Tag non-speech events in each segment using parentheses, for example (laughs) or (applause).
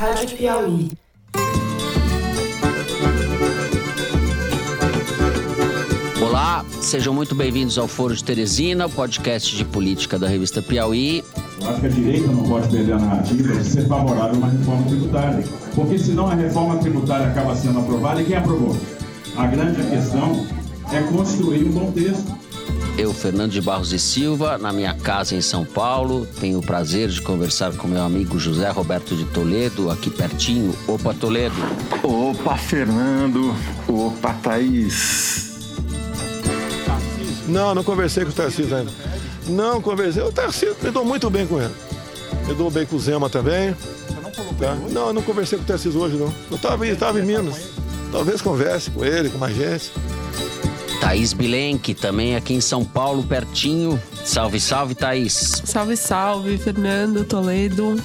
Rádio Piauí. Olá, sejam muito bem-vindos ao Foro de Teresina, o podcast de política da revista Piauí. Eu acho que a direita não pode perder a narrativa de ser favorável a uma reforma tributária, porque senão a reforma tributária acaba sendo aprovada e quem aprovou? A grande questão é construir um bom texto. Eu, Fernando de Barros e Silva, na minha casa em São Paulo, tenho o prazer de conversar com meu amigo José Roberto de Toledo, aqui pertinho. Opa, Toledo. Opa, Fernando. Opa, Thaís. Não, não conversei com o Tarcísio ainda. Não conversei. O Tarcísio, me dou muito bem com ele. Me dou bem com o Zema também. Tá? Não, eu não conversei com o Tarcísio hoje, não. Eu estava tava em Minas. Talvez converse com ele, com mais gente. Thaís Bilenque, também aqui em São Paulo, pertinho. Salve, salve, Thaís. Salve, salve, Fernando Toledo.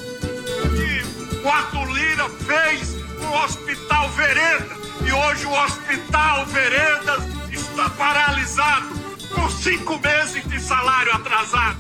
O Arthur Lira fez o Hospital Veredas e hoje o Hospital Veredas está paralisado com cinco meses de salário atrasado.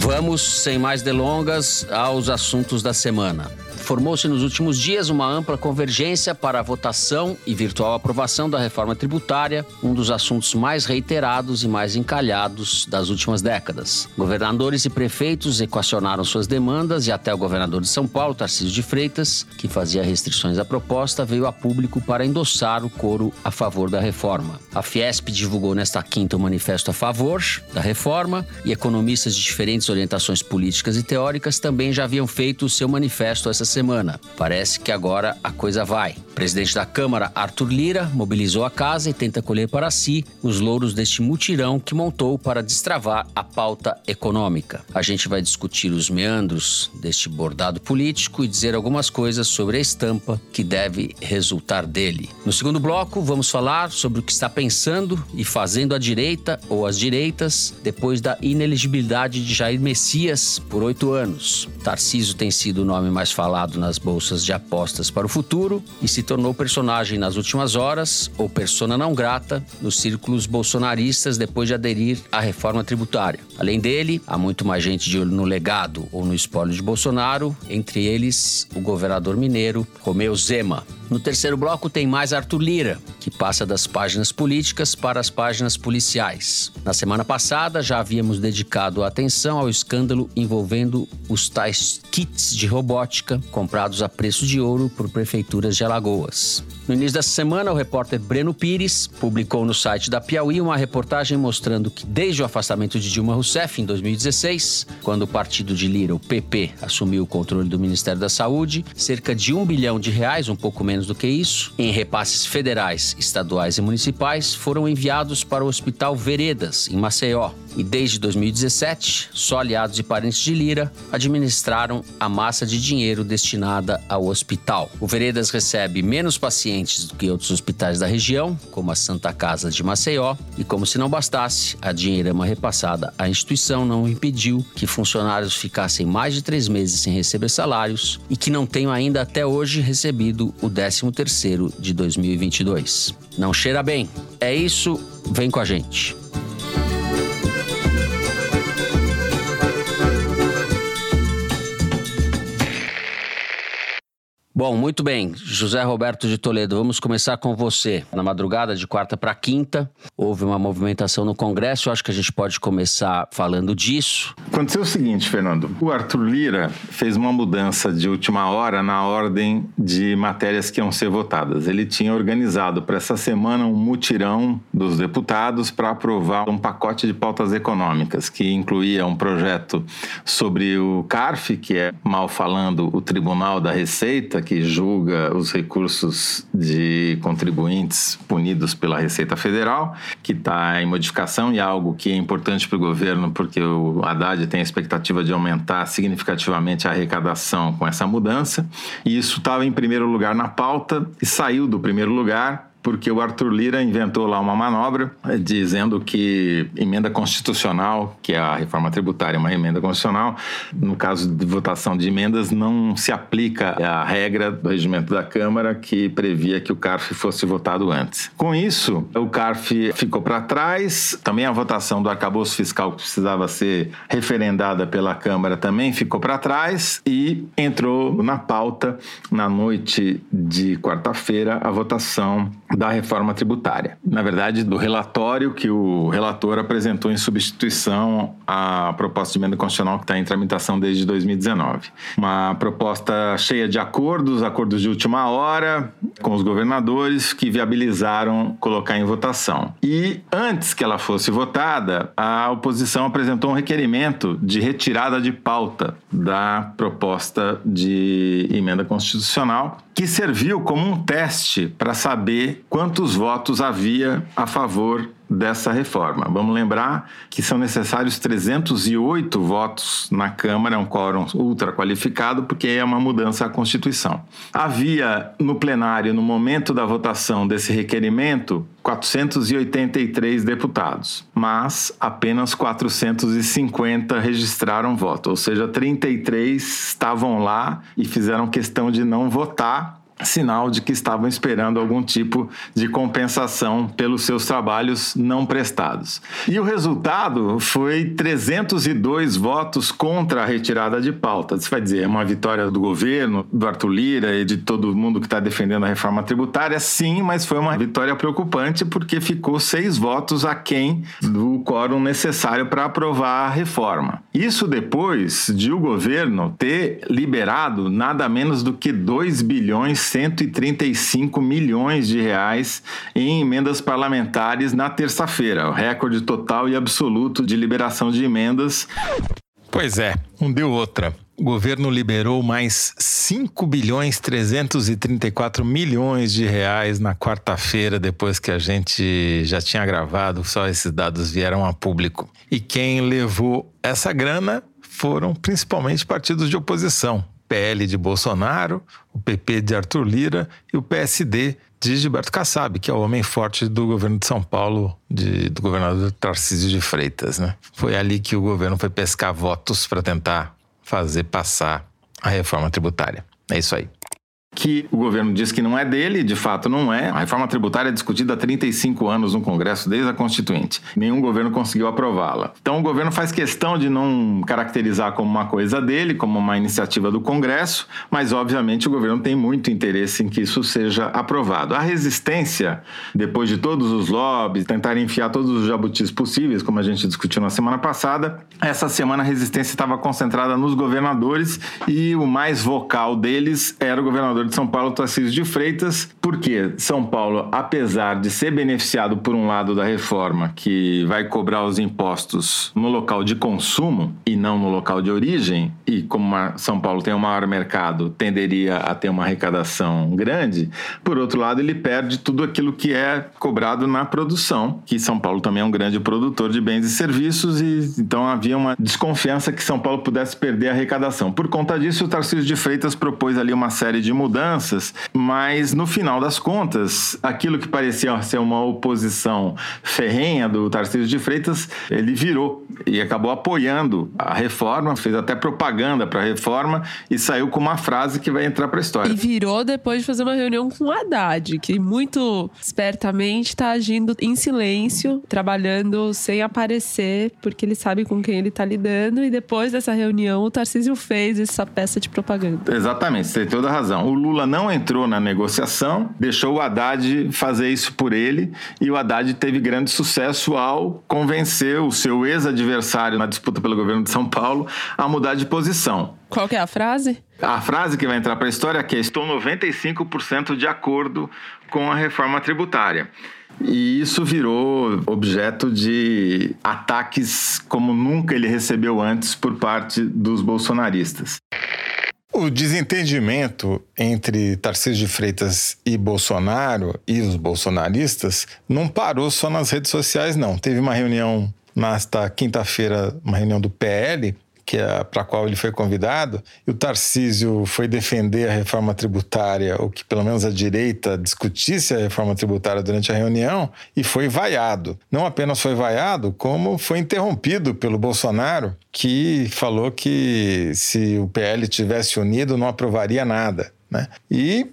Vamos, sem mais delongas, aos assuntos da semana. Formou-se nos últimos dias uma ampla convergência para a votação e virtual aprovação da reforma tributária, um dos assuntos mais reiterados e mais encalhados das últimas décadas. Governadores e prefeitos equacionaram suas demandas e até o governador de São Paulo, Tarcísio de Freitas, que fazia restrições à proposta, veio a público para endossar o coro a favor da reforma. A Fiesp divulgou nesta quinta um manifesto a favor da reforma e economistas de diferentes orientações políticas e teóricas também já haviam feito o seu manifesto essa semana. Parece que agora a coisa vai. O presidente da Câmara, Arthur Lira, mobilizou a casa e tenta colher para si os louros deste mutirão que montou para destravar a pauta econômica. A gente vai discutir os meandros deste bordado político e dizer algumas coisas sobre a estampa que deve resultar dele. No segundo bloco, vamos falar sobre o que está pensando e fazendo a direita ou as direitas depois da ineligibilidade de Jair Messias por oito anos. Tarciso tem sido o nome mais falado nas bolsas de apostas para o futuro e se tornou personagem nas últimas horas, ou persona não grata, nos círculos bolsonaristas depois de aderir à reforma tributária. Além dele, há muito mais gente de olho no legado ou no espólio de Bolsonaro, entre eles o governador mineiro Romeu Zema. No terceiro bloco tem mais Arthur Lira, que passa das páginas políticas para as páginas policiais. Na semana passada já havíamos dedicado a atenção ao escândalo envolvendo os tais kits de robótica comprados a preço de ouro por prefeituras de Alagoas. No início dessa semana, o repórter Breno Pires publicou no site da Piauí uma reportagem mostrando que, desde o afastamento de Dilma Rousseff em 2016, quando o partido de Lira, o PP, assumiu o controle do Ministério da Saúde, cerca de um bilhão de reais, um pouco menos do que isso, em repasses federais, estaduais e municipais, foram enviados para o Hospital Veredas, em Maceió. E desde 2017, só aliados e parentes de Lira administraram a massa de dinheiro destinada ao hospital. O Veredas recebe menos pacientes do que outros hospitais da região, como a Santa Casa de Maceió, e como se não bastasse, a dinheirama repassada à instituição não impediu que funcionários ficassem mais de três meses sem receber salários e que não tenham ainda até hoje recebido o 13º de 2022. Não cheira bem. É isso, vem com a gente. Bom, muito bem. José Roberto de Toledo, vamos começar com você. Na madrugada de quarta para quinta, houve uma movimentação no Congresso. Eu acho que a gente pode começar falando disso. Aconteceu o seguinte, Fernando. O Arthur Lira fez uma mudança de última hora na ordem de matérias que iam ser votadas. Ele tinha organizado para essa semana um mutirão dos deputados para aprovar um pacote de pautas econômicas, que incluía um projeto sobre o CARF, que é, mal falando, o Tribunal da Receita, que julga os recursos de contribuintes punidos pela Receita Federal, que está em modificação e é algo que é importante para o governo, porque o Haddad tem a expectativa de aumentar significativamente a arrecadação com essa mudança. E isso estava em primeiro lugar na pauta e saiu do primeiro lugar porque o Arthur Lira inventou lá uma manobra dizendo que emenda constitucional, que é a reforma tributária, uma emenda constitucional, no caso de votação de emendas, não se aplica a regra do regimento da Câmara que previa que o CARF fosse votado antes. Com isso, o CARF ficou para trás, também a votação do arcabouço fiscal que precisava ser referendada pela Câmara também ficou para trás e entrou na pauta na noite de quarta-feira a votação da reforma tributária. Na verdade, do relatório que o relator apresentou em substituição à proposta de emenda constitucional que está em tramitação desde 2019. Uma proposta cheia de acordos, acordos de última hora com os governadores que viabilizaram colocar em votação. E antes que ela fosse votada, a oposição apresentou um requerimento de retirada de pauta da proposta de emenda constitucional que serviu como um teste para saber quantos votos havia a favor dessa reforma. Vamos lembrar que são necessários 308 votos na Câmara, um quórum ultra qualificado, porque é uma mudança à Constituição. Havia no plenário, no momento da votação desse requerimento, 483 deputados, mas apenas 450 registraram voto, ou seja, 33 estavam lá e fizeram questão de não votar sinal de que estavam esperando algum tipo de compensação pelos seus trabalhos não prestados. E o resultado foi 302 votos contra a retirada de pauta. Isso vai dizer, é uma vitória do governo, do Arthur Lira e de todo mundo que está defendendo a reforma tributária, sim, mas foi uma vitória preocupante porque ficou seis votos aquém do quórum necessário para aprovar a reforma. Isso depois de o governo ter liberado nada menos do que 2 bilhões 135 milhões de reais em emendas parlamentares na terça-feira, o recorde total e absoluto de liberação de emendas. Pois é, um deu outra. O governo liberou mais 5 bilhões 334 milhões de reais na quarta-feira, depois que a gente já tinha gravado, só esses dados vieram a público. E quem levou essa grana foram principalmente partidos de oposição, PL de Bolsonaro, o PP de Arthur Lira e o PSD de Gilberto Kassab, que é o homem forte do governo de São Paulo, de, do governador Tarcísio de Freitas. Né? Foi ali que o governo foi pescar votos para tentar fazer passar a reforma tributária. É isso aí que o governo diz que não é dele, de fato não é. A reforma tributária é discutida há 35 anos no Congresso, desde a Constituinte. Nenhum governo conseguiu aprová-la. Então o governo faz questão de não caracterizar como uma coisa dele, como uma iniciativa do Congresso, mas obviamente o governo tem muito interesse em que isso seja aprovado. A resistência, depois de todos os lobbies, tentar enfiar todos os jabutis possíveis, como a gente discutiu na semana passada, essa semana a resistência estava concentrada nos governadores e o mais vocal deles era o governador de São Paulo, Tarcísio de Freitas, porque São Paulo, apesar de ser beneficiado por um lado da reforma, que vai cobrar os impostos no local de consumo e não no local de origem, e como São Paulo tem um maior mercado, tenderia a ter uma arrecadação grande, por outro lado, ele perde tudo aquilo que é cobrado na produção, que São Paulo também é um grande produtor de bens e serviços, e então havia uma desconfiança que São Paulo pudesse perder a arrecadação. Por conta disso, o Tarcísio de Freitas propôs ali uma série de mudanças mudanças, mas no final das contas, aquilo que parecia ser uma oposição ferrenha do Tarcísio de Freitas, ele virou e acabou apoiando a reforma, fez até propaganda para a reforma e saiu com uma frase que vai entrar para a história. E virou depois de fazer uma reunião com o Haddad, que muito espertamente está agindo em silêncio, trabalhando sem aparecer, porque ele sabe com quem ele está lidando. E depois dessa reunião, o Tarcísio fez essa peça de propaganda. Exatamente, você tem toda a razão. O Lula não entrou na negociação, deixou o Haddad fazer isso por ele e o Haddad teve grande sucesso ao convencer o seu ex-adversário na disputa pelo governo de São Paulo a mudar de posição. Qual que é a frase? A frase que vai entrar para a história é que estou 95% de acordo com a reforma tributária. E isso virou objeto de ataques como nunca ele recebeu antes por parte dos bolsonaristas. O desentendimento entre Tarcísio de Freitas e Bolsonaro e os bolsonaristas não parou só nas redes sociais, não. Teve uma reunião nesta quinta-feira, uma reunião do PL, que é para a qual ele foi convidado, e o Tarcísio foi defender a reforma tributária, ou que pelo menos a direita discutisse a reforma tributária durante a reunião, e foi vaiado. Não apenas foi vaiado, como foi interrompido pelo Bolsonaro, que falou que se o PL tivesse unido não aprovaria nada. Né? E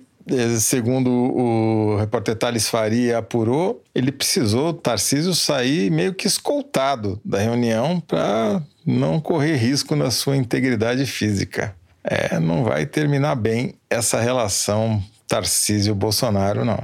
segundo o repórter Thales Faria apurou, ele precisou, Tarcísio, sair meio que escoltado da reunião para não correr risco na sua integridade física. É, não vai terminar bem essa relação Tarcísio-Bolsonaro, não.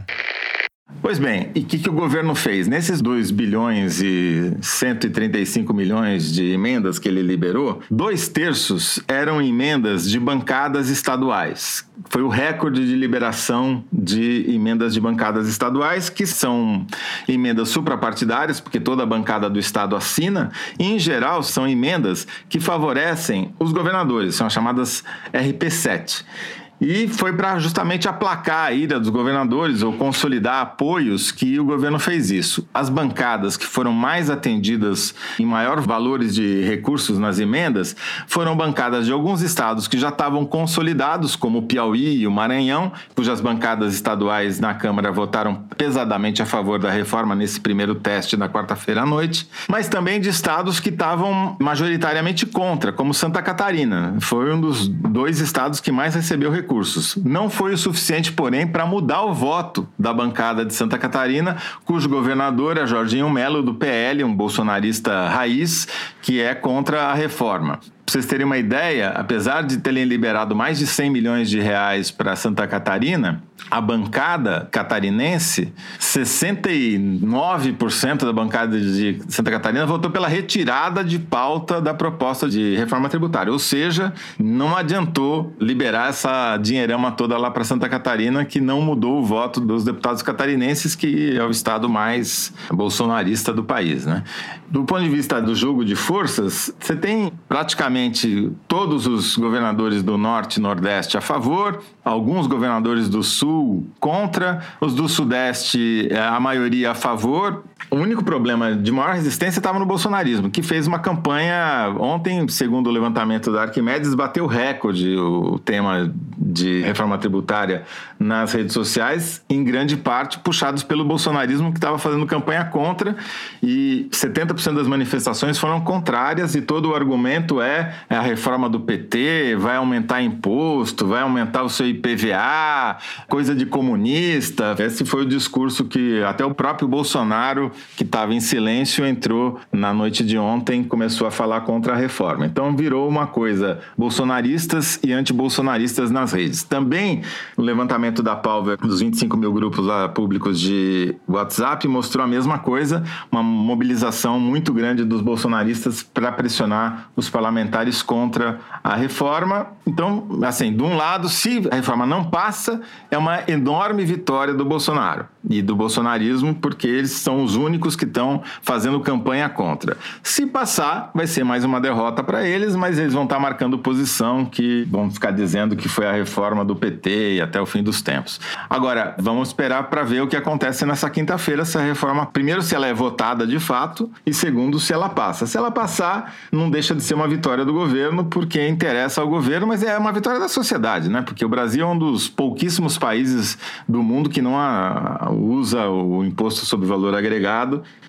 Pois bem, e o que, que, o governo fez? Nesses 2 bilhões e 135 milhões de emendas que ele liberou, dois terços eram emendas de bancadas estaduais. Foi o recorde de liberação de emendas de bancadas estaduais, que são emendas suprapartidárias, porque toda a bancada do Estado assina, e em geral são emendas que favorecem os governadores, são as chamadas RP7. E foi para justamente aplacar a ira dos governadores ou consolidar apoios que o governo fez isso. As bancadas que foram mais atendidas em maior valores de recursos nas emendas foram bancadas de alguns estados que já estavam consolidados, como o Piauí e o Maranhão, cujas bancadas estaduais na Câmara votaram pesadamente a favor da reforma nesse primeiro teste na quarta-feira à noite, mas também de estados que estavam majoritariamente contra, como Santa Catarina. Foi um dos dois estados que mais recebeu recursos recursos. Não foi o suficiente, porém, para mudar o voto da bancada de Santa Catarina, cujo governador é Jorginho Melo, do PL, um bolsonarista raiz, que é contra a reforma. Para vocês terem uma ideia, apesar de terem liberado mais de 100 milhões de reais para Santa Catarina, a bancada catarinense, 69% da bancada de Santa Catarina votou pela retirada de pauta da proposta de reforma tributária. Ou seja, não adiantou liberar essa dinheirama toda lá para Santa Catarina, que não mudou o voto dos deputados catarinenses, que é o estado mais bolsonarista do país. Né? Do ponto de vista do jogo de forças, você tem praticamente praticamente todos os governadores do Norte e Nordeste a favor, alguns governadores do Sul contra, os do Sudeste, eh, a maioria a favor. O único problema de maior resistência estava no bolsonarismo, que fez uma campanha ontem, segundo o levantamento da Arquimedes, bateu recorde o tema de reforma tributária nas redes sociais, em grande parte puxados pelo bolsonarismo que estava fazendo campanha contra e 70% das manifestações foram contrárias e todo o argumento é, é a reforma do PT, vai aumentar imposto, vai aumentar o seu IPVA, coisa de comunista. Esse foi o discurso que até o próprio Bolsonaro, que estava em silêncio, entrou na noite de ontem, começou a falar contra a reforma. Então virou uma coisa bolsonaristas e antibolsonaristas nas redes. Também o levantamento da Palver dos 25 mil grupos públicos de WhatsApp mostrou a mesma coisa, uma mobilização muito grande dos bolsonaristas para pressionar os parlamentares contra a reforma. Então, assim, de um lado, se a reforma não passa, é uma enorme vitória do Bolsonaro e do bolsonarismo, porque eles são os únicos que estão fazendo campanha contra. Se passar, vai ser mais uma derrota para eles, mas eles vão estar tá marcando posição que vão ficar dizendo que foi a reforma do PT e até o fim dos tempos. Agora, vamos esperar para ver o que acontece nessa quinta-feira, se a reforma, primeiro, se ela é votada de fato, e segundo, se ela passa. Se ela passar, não deixa de ser uma vitória do governo, porque interessa ao governo, mas é uma vitória da sociedade, né? Porque o Brasil é um dos pouquíssimos países do mundo que não usa o imposto sobre valor agregado.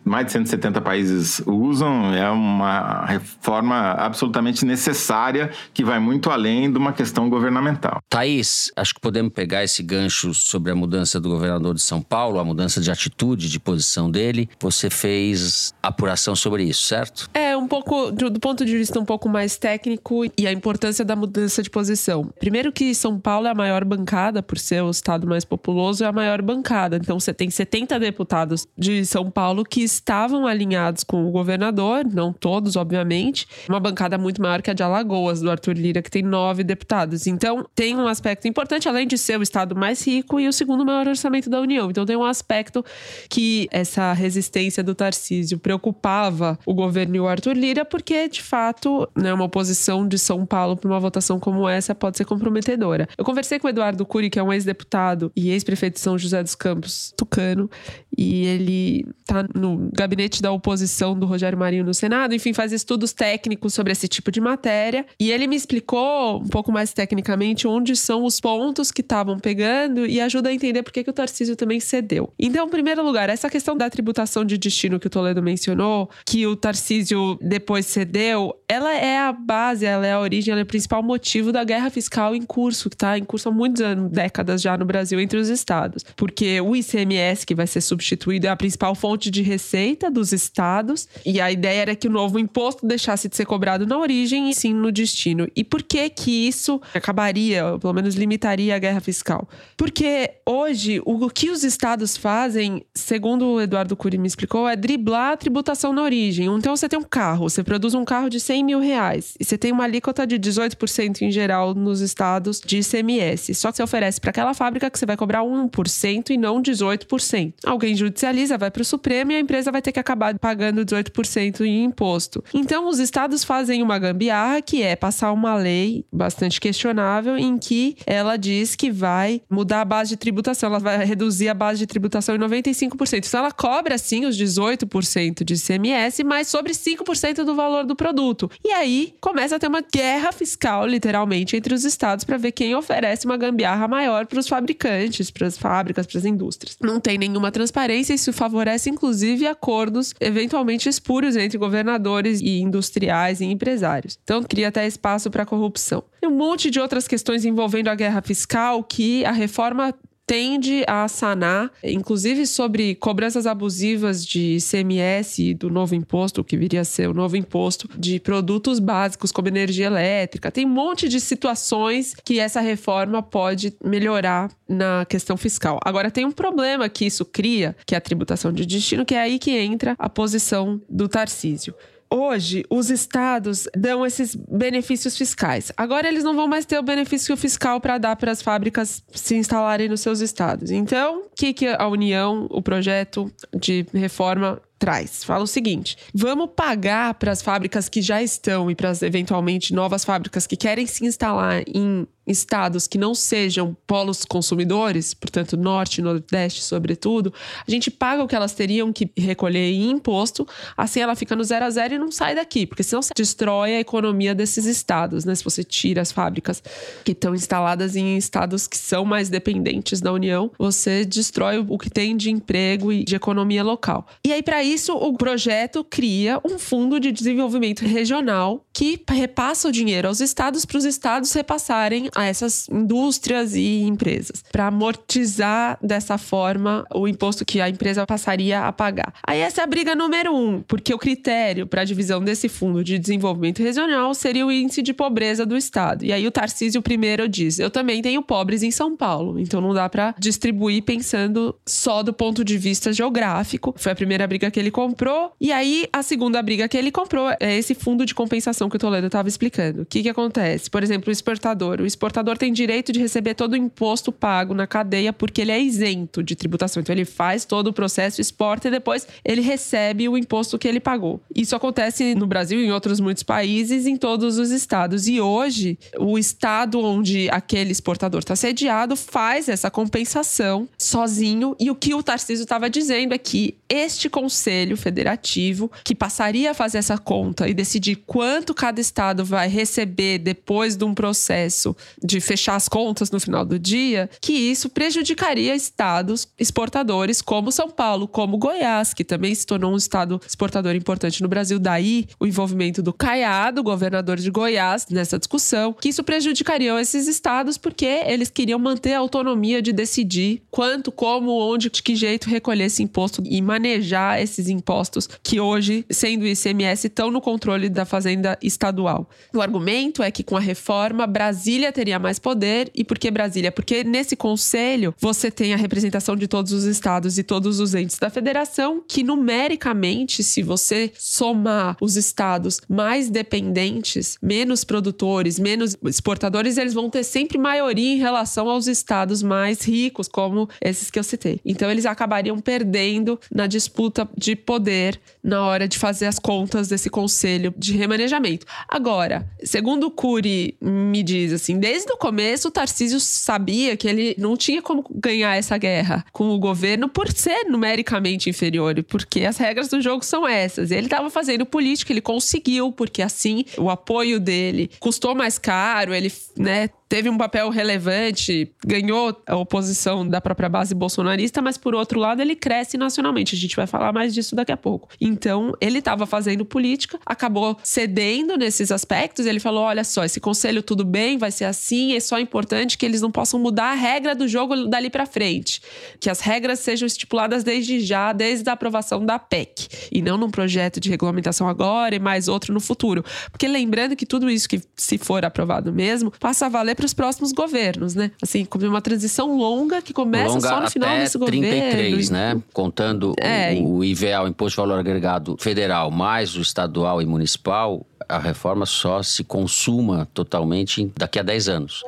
Mais de 170 países usam, é uma reforma absolutamente necessária que vai muito além de uma questão governamental. Thaís, acho que podemos pegar esse gancho sobre a mudança do governador de São Paulo, a mudança de atitude, de posição dele. Você fez apuração sobre isso, certo? É, um pouco, do, do ponto de vista um pouco mais técnico e a importância da mudança de posição. Primeiro que São Paulo é a maior bancada, por ser o estado mais populoso, é a maior bancada. Então você tem 70 deputados de São Paulo que estavam alinhados com o governador, não todos, obviamente. Uma bancada muito maior que a de Alagoas, do Arthur Lira, que tem nove deputados. Então tem um aspecto importante, além de ser o estado mais rico e o segundo maior orçamento da União. Então tem um aspecto que essa resistência do Tarcísio preocupava o governo e o Arthur Lira, porque de fato, né, uma oposição de São Paulo para uma votação como essa pode ser comprometedora. Eu conversei com o Eduardo Cury, que é um ex-deputado e ex-prefeito de São José dos Campos, tucano, e ele está no gabinete da oposição do Rogério Marinho no Senado, enfim, faz estudos técnicos sobre esse tipo de matéria. E ele me explicou um pouco mais tecnicamente onde são os pontos que estavam pegando e ajuda a entender por que, o Tarcísio também cedeu. Então, em primeiro lugar, essa questão da tributação de destino que o Toledo mencionou, que o Tarcísio depois cedeu, ela é a base, ela é a origem, ela é o principal motivo da guerra fiscal em curso, que está em curso há muitos anos, décadas já no Brasil entre os estados. Porque o ICMS, que vai ser substituído, é a principal fonte de receita dos estados, e a ideia era que o novo imposto deixasse de ser cobrado na origem e sim no destino. E por que que isso acabaria, pelo menos limitaria a guerra fiscal? Porque hoje o que os estados fazem, segundo o Eduardo Cury me explicou, é driblar a tributação na origem. Então você tem um carro, você produz um carro de 100 mil reais e você tem uma alíquota de 18% em geral nos estados de ICMS. Só que você oferece para aquela fábrica que você vai cobrar 1% e não 18%. Alguém judicializa, vai para o Supremo e a empresa vai ter que acabar pagando 18% em imposto. Então os estados fazem uma gambiarra que é passar uma lei bastante questionável em que ela diz que vai mudar a base de tributação, ela vai reduzir a base de tributação em 95%. Então ela cobra sim os 18% de ICMS, mas sobre 5% do valor do produto. E aí começa a ter uma guerra fiscal, literalmente, entre os estados para ver quem oferece uma gambiarra maior para os fabricantes, para as fábricas, para as indústrias. Não tem nenhuma transparência, isso favorece inclusive acordos eventualmente espúrios entre governadores e industriais e empresários. Então cria até espaço para corrupção. Tem um monte de outras questões envolvendo a guerra fiscal que a reforma tende a sanar, inclusive sobre cobranças abusivas de ICMS do novo imposto, que viria a ser o novo imposto de produtos básicos como energia elétrica. Tem um monte de situações que essa reforma pode melhorar na questão fiscal. Agora tem um problema que isso cria, que é a tributação de destino, que é aí que entra a posição do Tarcísio hoje os estados dão esses benefícios fiscais. Agora eles não vão mais ter o benefício fiscal para dar para as fábricas se instalarem nos seus estados. Então, o que, que a União, o projeto de reforma traz. Fala o seguinte: vamos pagar para as fábricas que já estão e para as eventualmente novas fábricas que querem se instalar em estados que não sejam polos consumidores, portanto, norte e nordeste, sobretudo, a gente paga o que elas teriam que recolher em imposto, assim ela fica no zero a zero e não sai daqui, porque senão você destrói a economia desses estados, né? Se você tira as fábricas que estão instaladas em estados que são mais dependentes da União, você destrói o que tem de emprego e de economia local. E aí, para isso, o projeto cria um fundo de desenvolvimento regional que repassa o dinheiro aos estados para os estados repassarem a essas indústrias e empresas, para amortizar dessa forma o imposto que a empresa passaria a pagar. Aí essa é a briga número um, porque o critério para a divisão desse fundo de desenvolvimento regional seria o índice de pobreza do estado. E aí o Tarcísio primeiro diz: eu também tenho pobres em São Paulo, então não dá para distribuir pensando só do ponto de vista geográfico. Foi a primeira briga que ele comprou. E aí a segunda briga que ele comprou é esse fundo de compensação que o Toledo estava explicando. O que, que acontece? Por exemplo, o exportador. O exportador tem direito de receber todo o imposto pago na cadeia porque ele é isento de tributação. Então ele faz todo o processo, exporta e depois ele recebe o imposto que ele pagou. Isso acontece no Brasil e em outros muitos países, em todos os estados. E hoje, o estado onde aquele exportador está sediado faz essa compensação sozinho. E o que o Tarcísio estava dizendo é que este conselho federativo, que passaria a fazer essa conta e decidir quanto cada estado vai receber depois de um processo de fechar as contas no final do dia, que isso prejudicaria estados exportadores como São Paulo, como Goiás, que também se tornou um estado exportador importante no Brasil. Daí o envolvimento do Caiado, governador de Goiás, nessa discussão, que isso prejudicaria esses estados porque eles queriam manter a autonomia de decidir quanto, como, onde, de que jeito recolher esse imposto e manejar esses impostos que hoje, sendo ICMS, estão no controle da Fazenda Estadual. O argumento é que com a reforma, Brasília teria mais poder. E por que Brasília? Porque nesse conselho você tem a representação de todos os estados e todos os entes da federação, que numericamente, se você somar os estados mais dependentes, menos produtores, menos exportadores, eles vão ter sempre maioria em relação aos estados mais ricos, como esses que eu citei. Então eles acabariam perdendo na disputa de poder na hora de fazer as contas desse conselho de remanejamento. Agora, segundo o Cury me diz assim, desde o começo o Tarcísio sabia que ele não tinha como ganhar essa guerra com o governo por ser numericamente inferior, porque as regras do jogo são essas. Ele estava fazendo política, ele conseguiu, porque assim o apoio dele custou mais caro, ele, né, teve um papel relevante, ganhou a oposição da própria base bolsonarista, mas por outro lado ele cresce nacionalmente. A gente vai falar mais disso daqui a pouco. Então, ele estava fazendo política, acabou cedendo nesses aspectos. Ele falou: olha só, esse conselho tudo bem, vai ser assim, é só importante que eles não possam mudar a regra do jogo dali para frente. Que as regras sejam estipuladas desde já, desde a aprovação da PEC. E não num projeto de regulamentação agora e mais outro no futuro. Porque lembrando que tudo isso que, se for aprovado mesmo, passa a valer para os próximos governos, né? Assim, como uma transição longa que começa longa só no final desse 33, governo. né? Contando É. o, o IVA, o Imposto de Valor Agregado Federal, mais o estadual e municipal, a reforma só se consuma totalmente daqui a 10 anos.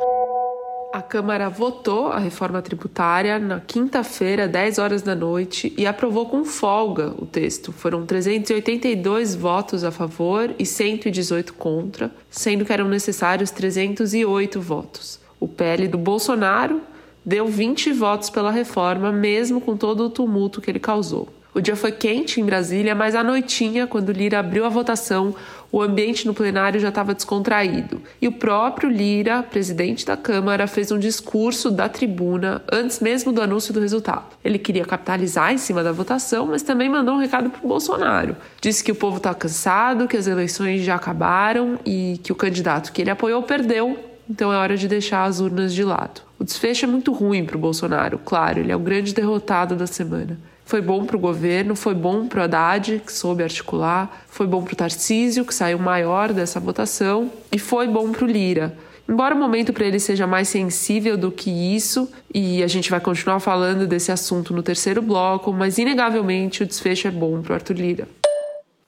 A Câmara votou a reforma tributária na quinta-feira, 10 horas da noite, e aprovou com folga o texto. Foram 382 votos a favor e 118 contra, sendo que eram necessários 308 votos. O PL do Bolsonaro deu 20 votos pela reforma, mesmo com todo o tumulto que ele causou. O dia foi quente em Brasília, mas à noitinha, quando Lira abriu a votação, o ambiente no plenário já estava descontraído. E o próprio Lira, presidente da Câmara, fez um discurso da tribuna antes mesmo do anúncio do resultado. Ele queria capitalizar em cima da votação, mas também mandou um recado para o Bolsonaro. Disse que o povo está cansado, que as eleições já acabaram e que o candidato que ele apoiou perdeu, então é hora de deixar as urnas de lado. O desfecho é muito ruim para o Bolsonaro, claro, ele é o grande derrotado da semana. Foi bom para o governo, foi bom para o Haddad, que soube articular, foi bom para o Tarcísio, que saiu maior dessa votação, e foi bom para o Lira. Embora o momento para ele seja mais sensível do que isso, e a gente vai continuar falando desse assunto no terceiro bloco, mas inegavelmente o desfecho é bom para o Arthur Lira.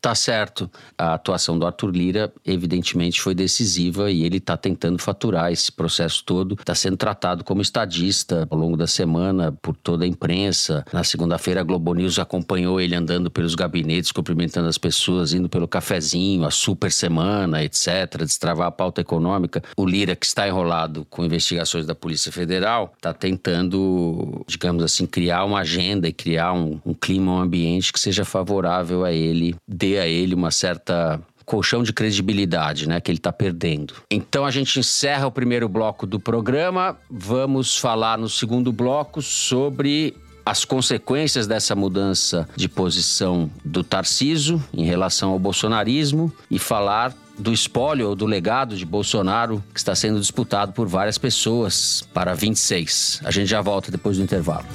Tá certo. A atuação do Arthur Lira, evidentemente, foi decisiva e ele está tentando faturar esse processo todo. Está sendo tratado como estadista ao longo da semana por toda a imprensa. Na segunda-feira, a Globo News acompanhou ele andando pelos gabinetes, cumprimentando as pessoas, indo pelo cafezinho, a super semana, etc., destravar a pauta econômica. O Lira, que está enrolado com investigações da Polícia Federal, está tentando, digamos assim, criar uma agenda e criar um, um clima, um ambiente que seja favorável a ele, a ele uma certa colchão de credibilidade, né, que ele está perdendo. Então a gente encerra o primeiro bloco do programa. Vamos falar no segundo bloco sobre as consequências dessa mudança de posição do Tarciso em relação ao bolsonarismo e falar do espólio ou do legado de Bolsonaro que está sendo disputado por várias pessoas para 26. A gente já volta depois do intervalo.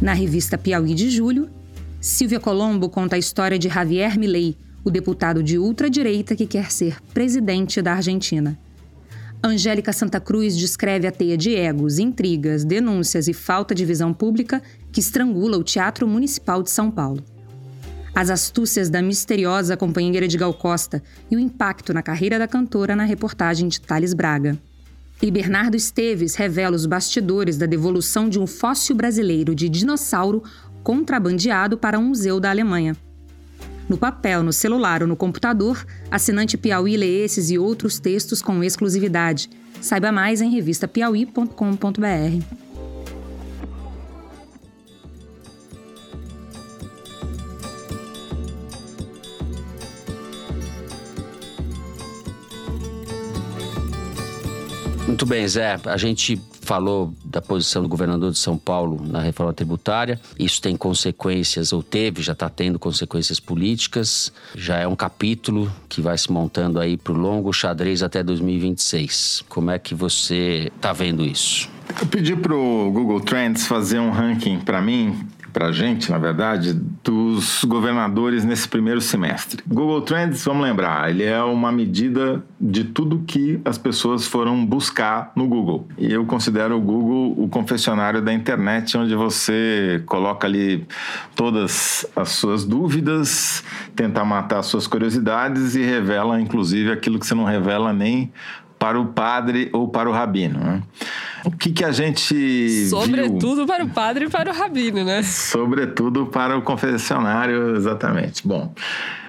Na revista Piauí de julho, Silvia Colombo conta a história de Javier Milei, o deputado de ultradireita que quer ser presidente da Argentina. Angélica Santa Cruz descreve a teia de egos, intrigas, denúncias e falta de visão pública que estrangula o Teatro Municipal de São Paulo. As astúcias da misteriosa companheira de Gal Costa e o impacto na carreira da cantora na reportagem de Thales Braga. E Bernardo Esteves revela os bastidores da devolução de um fóssil brasileiro de dinossauro contrabandeado para um museu da Alemanha. No papel, no celular ou no computador, assinante Piauí lê esses e outros textos com exclusividade. Saiba mais em revistapiauí.com.br. Muito bem, Zé. A gente falou da posição do governador de São Paulo na reforma tributária. Isso tem consequências, ou teve, já está tendo consequências políticas. Já é um capítulo que vai se montando aí para o longo xadrez até 2026. Como é que você está vendo isso? Eu pedi para o Google Trends fazer um ranking para mim para a gente, na verdade, dos governadores nesse primeiro semestre. Google Trends, vamos lembrar, ele é uma medida de tudo que as pessoas foram buscar no Google. E eu considero o Google o confessionário da internet, onde você coloca ali todas as suas dúvidas, tenta matar as suas curiosidades e revela, inclusive, aquilo que você não revela nem para o padre ou para o rabino. Né? O que, que a gente. Sobretudo viu? para o padre e para o rabino, né? Sobretudo para o confessionário, exatamente. Bom,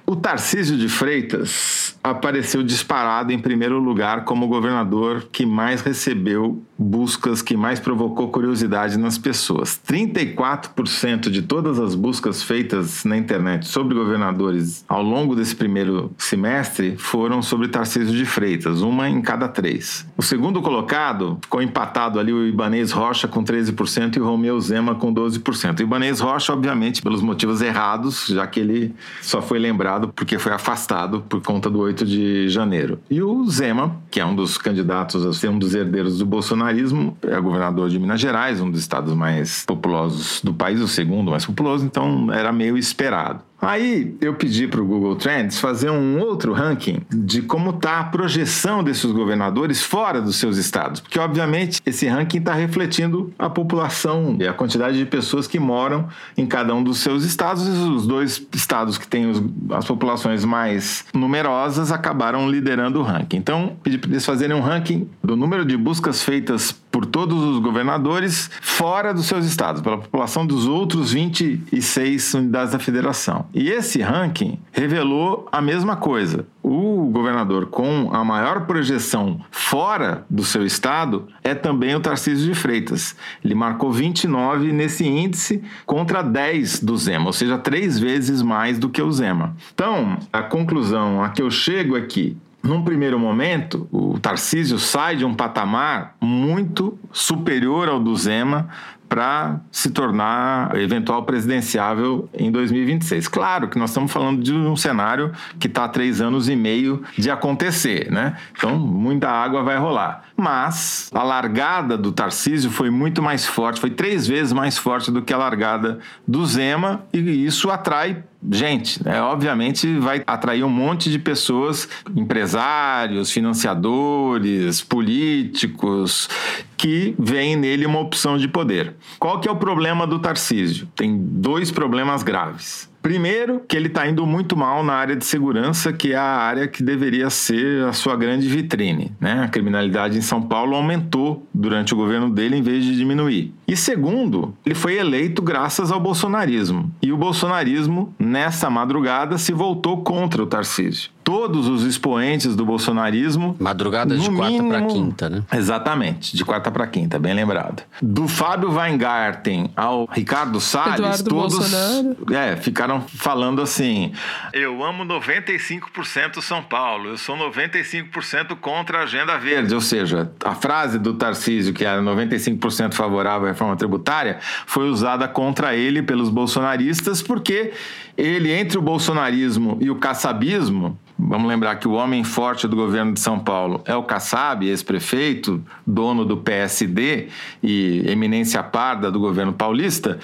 o Tarcísio de Freitas apareceu disparado em primeiro lugar como governador que mais recebeu buscas, que mais provocou curiosidade nas pessoas. 34% de todas as buscas feitas na internet sobre governadores ao longo desse primeiro semestre foram sobre Tarcísio de Freitas, uma em cada três. O segundo colocado ficou empatado ali o Ibanês Rocha com 13% e o Romeu Zema com 12%. O Ibanês Rocha, obviamente, pelos motivos errados, já que ele só foi lembrado porque foi afastado por conta do 8 de janeiro. E o Zema, que é um dos candidatos a ser um dos herdeiros do bolsonarismo, é governador de Minas Gerais, um dos estados mais populosos do país, o segundo mais populoso, então era meio esperado. Aí eu pedi para o Google Trends fazer um outro ranking de como está a projeção desses governadores fora dos seus estados, porque obviamente esse ranking está refletindo a população e a quantidade de pessoas que moram em cada um dos seus estados. E os dois estados que têm os, as populações mais numerosas acabaram liderando o ranking. Então pedi para eles fazerem um ranking do número de buscas feitas por todos os governadores fora dos seus estados, pela população dos outros 26 unidades da federação. E esse ranking revelou a mesma coisa. O governador com a maior projeção fora do seu estado é também o Tarcísio de Freitas. Ele marcou 29 nesse índice contra 10 do Zema, ou seja, três vezes mais do que o Zema. Então, a conclusão a que eu chego é que num primeiro momento, o Tarcísio sai de um patamar muito superior ao do Zema para se tornar eventual presidenciável em 2026. Claro que nós estamos falando de um cenário que está três anos e meio de acontecer, né? Então, muita água vai rolar. Mas a largada do Tarcísio foi muito mais forte, foi três vezes mais forte do que a largada do Zema, e isso atrai gente, né? obviamente vai atrair um monte de pessoas, empresários, financiadores, políticos, que veem nele uma opção de poder. Qual que é o problema do Tarcísio? Tem dois problemas graves. Primeiro, que ele está indo muito mal na área de segurança, que é a área que deveria ser a sua grande vitrine. Né? A criminalidade em São Paulo aumentou durante o governo dele em vez de diminuir. E segundo, ele foi eleito graças ao bolsonarismo. E o bolsonarismo, nessa madrugada, se voltou contra o Tarcísio todos os expoentes do bolsonarismo. Madrugada de quarta para quinta, né? Exatamente, de quarta para quinta, bem lembrado. Do Fábio Weingarten ao Ricardo Salles, Eduardo todos Bolsonaro. é, ficaram falando assim: eu amo 95% São Paulo, eu sou 95% contra a agenda verde. Ou seja, a frase do Tarcísio, que era 95% favorável à reforma tributária, foi usada contra ele pelos bolsonaristas, porque ele, entre o bolsonarismo e o caçabismo, Vamos lembrar que o homem forte do governo de São Paulo é o Kassab, ex-prefeito, dono do PSD e eminência parda do governo paulista.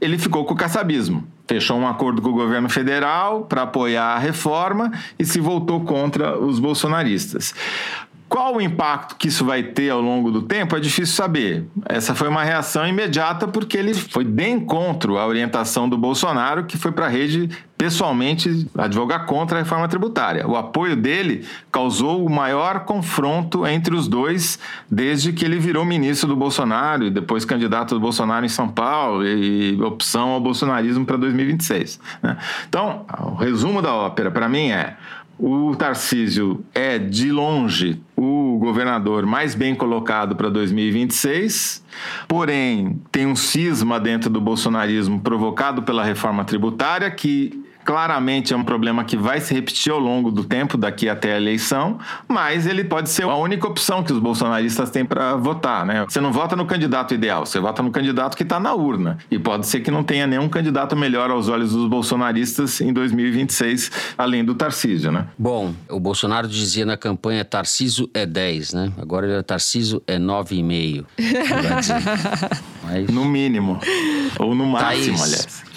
Ele ficou com o caçabismo. Fechou um acordo com o governo federal para apoiar a reforma e se voltou contra os bolsonaristas. Qual o impacto que isso vai ter ao longo do tempo é difícil saber. Essa foi uma reação imediata porque ele foi de encontro à orientação do Bolsonaro, que foi para a rede pessoalmente advogar contra a reforma tributária. O apoio dele causou o maior confronto entre os dois desde que ele virou ministro do Bolsonaro e depois candidato do Bolsonaro em São Paulo e opção ao bolsonarismo para 2026. Né? Então, o resumo da ópera para mim é o Tarcísio é, de longe, o governador mais bem colocado para 2026, porém tem um cisma dentro do bolsonarismo provocado pela reforma tributária que Claramente é um problema que vai se repetir ao longo do tempo, daqui até a eleição, mas ele pode ser a única opção que os bolsonaristas têm para votar. Né? Você não vota no candidato ideal, você vota no candidato que está na urna. E pode ser que não tenha nenhum candidato melhor aos olhos dos bolsonaristas em 2026, além do Tarcísio. Né? Bom, o Bolsonaro dizia na campanha Tarcísio é 10, né? Agora ele é Tarcísio é 9,5. (laughs) Mas... No mínimo. Ou no máximo, Thaís, aliás.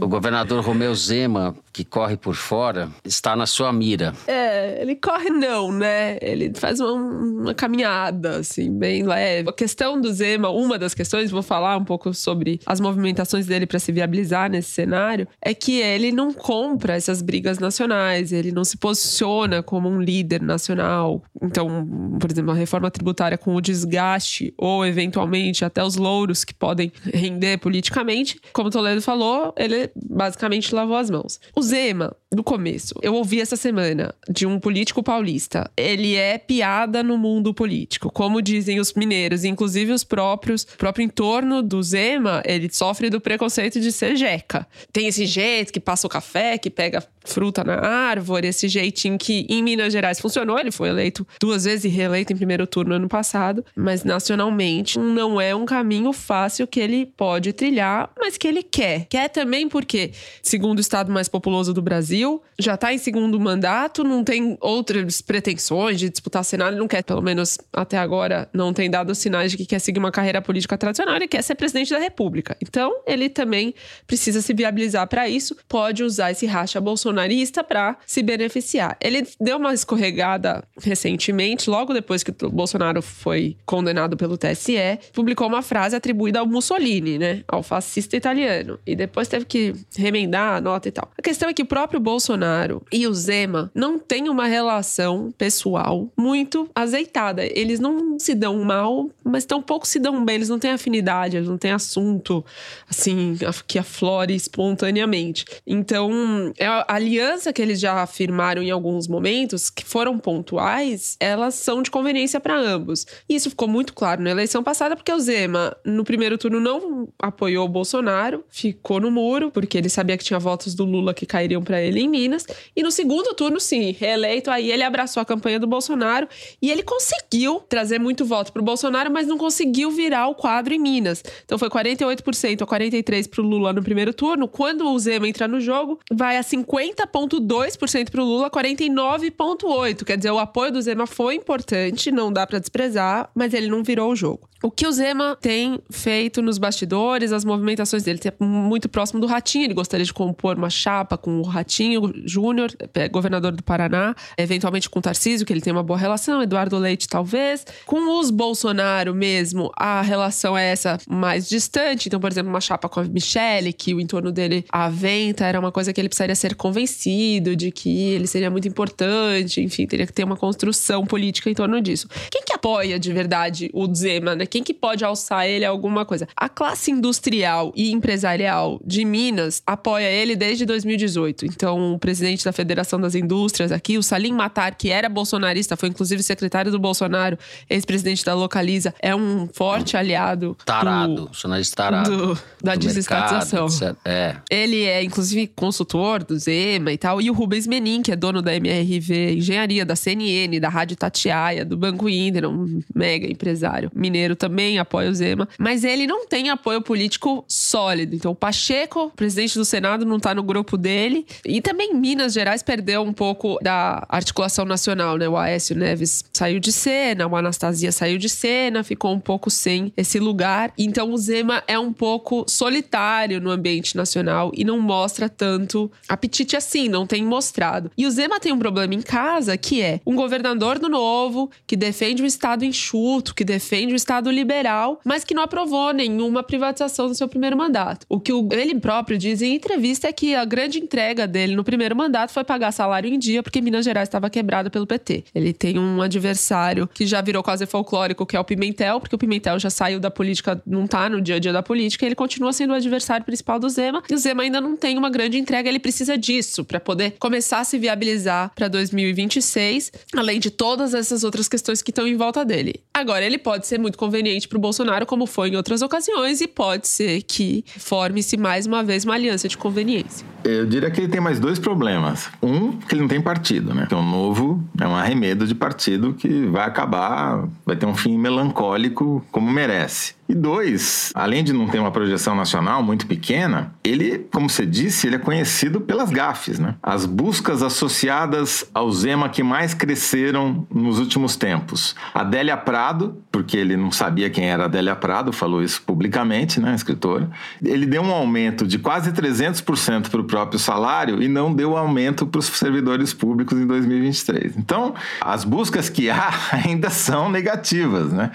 O governador Romeu Zema, que corre por fora, está na sua mira. É, ele corre não, né? Ele faz uma, uma caminhada, assim, bem leve. A questão do Zema, uma das questões, vou falar um pouco sobre as movimentações dele para se viabilizar nesse cenário, é que ele não compra essas brigas nacionais, ele não se posiciona como um líder nacional. Então, por exemplo, a reforma tributária com o desgaste ou eventualmente até os louros que podem render politicamente, como Toledo falou, ele basicamente lavou as mãos. O Zema, no começo, eu ouvi essa semana de um político paulista. Ele é piada no mundo político, como dizem os mineiros, inclusive os próprios, próprio entorno do Zema, ele sofre do preconceito de ser jeca. Tem esse jeito que passa o café, que pega fruta na árvore, esse jeitinho que em Minas Gerais funcionou. Ele foi eleito duas vezes e reeleito em primeiro turno ano passado, mas nacionalmente não é um caminho fácil que ele pode trilhar, mas que ele quer. Quer também porque, segundo o estado mais populoso do Brasil, já está em segundo mandato, não tem outras pretensões de disputar Senado, não quer, pelo menos até agora, não tem dado sinais de que quer seguir uma carreira política tradicional, ele quer ser presidente da República. Então, ele também precisa se viabilizar para isso, pode usar esse racha bolsonarista para se beneficiar. Ele deu uma escorregada recentemente, logo depois que o Bolsonaro foi condenado pelo TSE, publicou uma frase atribuída ao Mussolini, né? Ao fascista italiano. E depois teve que remendar a nota e tal. A questão é que o próprio Bolsonaro e o Zema não têm uma relação pessoal muito azeitada. Eles não se dão mal, mas tão pouco se dão bem. Eles não têm afinidade, eles não têm assunto, assim, que aflore espontaneamente. Então, é a aliança que eles já afirmaram em alguns momentos, que foram pontuais, elas são de conveniência para ambos. E isso ficou muito claro na eleição passada, porque o Zema, no primeiro turno, não apoiou o Bolsonaro, ficou no muro, porque ele sabia que tinha votos do Lula que cairiam para ele em Minas. E no segundo turno, sim, reeleito, aí ele abraçou a campanha do Bolsonaro e ele conseguiu trazer muito voto para o Bolsonaro, mas não conseguiu virar o quadro em Minas. Então foi 48% a 43% para o Lula no primeiro turno. Quando o Zema entra no jogo, vai a 50 30,2% para o Lula, 49,8%. Quer dizer, o apoio do Zema foi importante, não dá para desprezar, mas ele não virou o jogo. O que o Zema tem feito nos bastidores, as movimentações dele, é muito próximo do Ratinho. Ele gostaria de compor uma chapa com o Ratinho Júnior, é, governador do Paraná, eventualmente com Tarcísio, que ele tem uma boa relação, Eduardo Leite, talvez. Com os Bolsonaro mesmo, a relação é essa mais distante. Então, por exemplo, uma chapa com a Michelle, que o entorno dele, a venta, era uma coisa que ele precisaria ser convencido de que ele seria muito importante, enfim, teria que ter uma construção política em torno disso. Quem que apoia de verdade o Zema, né? Quem que pode alçar ele a alguma coisa? A classe industrial e empresarial de Minas apoia ele desde 2018. Então, o presidente da Federação das Indústrias aqui, o Salim Matar, que era bolsonarista, foi inclusive secretário do Bolsonaro, ex-presidente da Localiza, é um forte aliado. Tarado, bolsonarista tarado. Do, da do desestatização. Mercado, é. Ele é, inclusive, consultor do Zema e tal. E o Rubens Menin, que é dono da MRV Engenharia, da CNN, da Rádio Tatiaia, do Banco Inter, um mega empresário mineiro também apoia o Zema, mas ele não tem apoio político sólido. Então, o Pacheco, presidente do Senado, não está no grupo dele. E também Minas Gerais perdeu um pouco da articulação nacional, né? O Aécio Neves saiu de cena, o Anastasia saiu de cena, ficou um pouco sem esse lugar. Então, o Zema é um pouco solitário no ambiente nacional e não mostra tanto apetite assim, não tem mostrado. E o Zema tem um problema em casa que é um governador do novo que defende o Estado enxuto, que defende o Estado liberal, mas que não aprovou nenhuma privatização no seu primeiro mandato. O que ele próprio diz em entrevista é que a grande entrega dele no primeiro mandato foi pagar salário em dia, porque Minas Gerais estava quebrada pelo PT. Ele tem um adversário que já virou quase folclórico, que é o Pimentel, porque o Pimentel já saiu da política, não tá no dia a dia da política, ele continua sendo o adversário principal do Zema, e o Zema ainda não tem uma grande entrega, ele precisa disso para poder começar a se viabilizar para 2026, além de todas essas outras questões que estão em volta dele. Agora, ele pode ser muito conveniente para o Bolsonaro, como foi em outras ocasiões, e pode ser que forme-se mais uma vez uma aliança de conveniência. Eu diria que ele tem mais dois problemas. Um, que ele não tem partido, né? É um novo, é um arremedo de partido que vai acabar, vai ter um fim melancólico como merece. E dois, além de não ter uma projeção nacional muito pequena, ele, como você disse, ele é conhecido pelas gafes, né? As buscas associadas ao Zema que mais cresceram nos últimos tempos. Adélia Prado, porque ele não sabia quem era Adélia Prado, falou isso publicamente, né, escritora. Ele deu um aumento de quase 300% para o próprio salário e não deu aumento para os servidores públicos em 2023. Então, as buscas que há (laughs) ainda são negativas, né?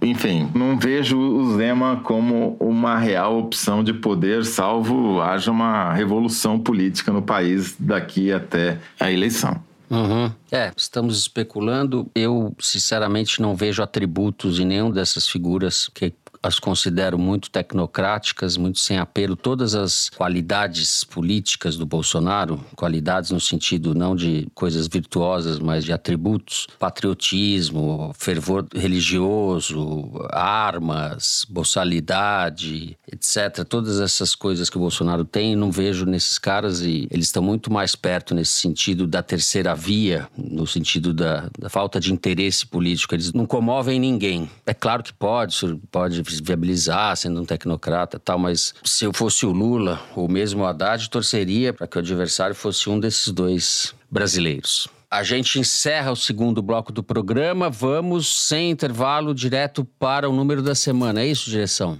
Enfim, não vejo o Zema como uma real opção de poder, salvo haja uma revolução política no país daqui até a eleição. Uhum. É, estamos especulando. Eu, sinceramente, não vejo atributos em nenhum dessas figuras que as considero muito tecnocráticas, muito sem apelo. Todas as qualidades políticas do Bolsonaro, qualidades no sentido não de coisas virtuosas, mas de atributos, patriotismo, fervor religioso, armas, boçalidade, etc. Todas essas coisas que o Bolsonaro tem, não vejo nesses caras e eles estão muito mais perto nesse sentido da terceira via, no sentido da, da falta de interesse político. Eles não comovem ninguém. É claro que pode, pode viabilizar, sendo um tecnocrata tal, mas se eu fosse o Lula, ou mesmo o Haddad, torceria para que o adversário fosse um desses dois brasileiros. A gente encerra o segundo bloco do programa. Vamos, sem intervalo, direto para o número da semana. É isso, direção?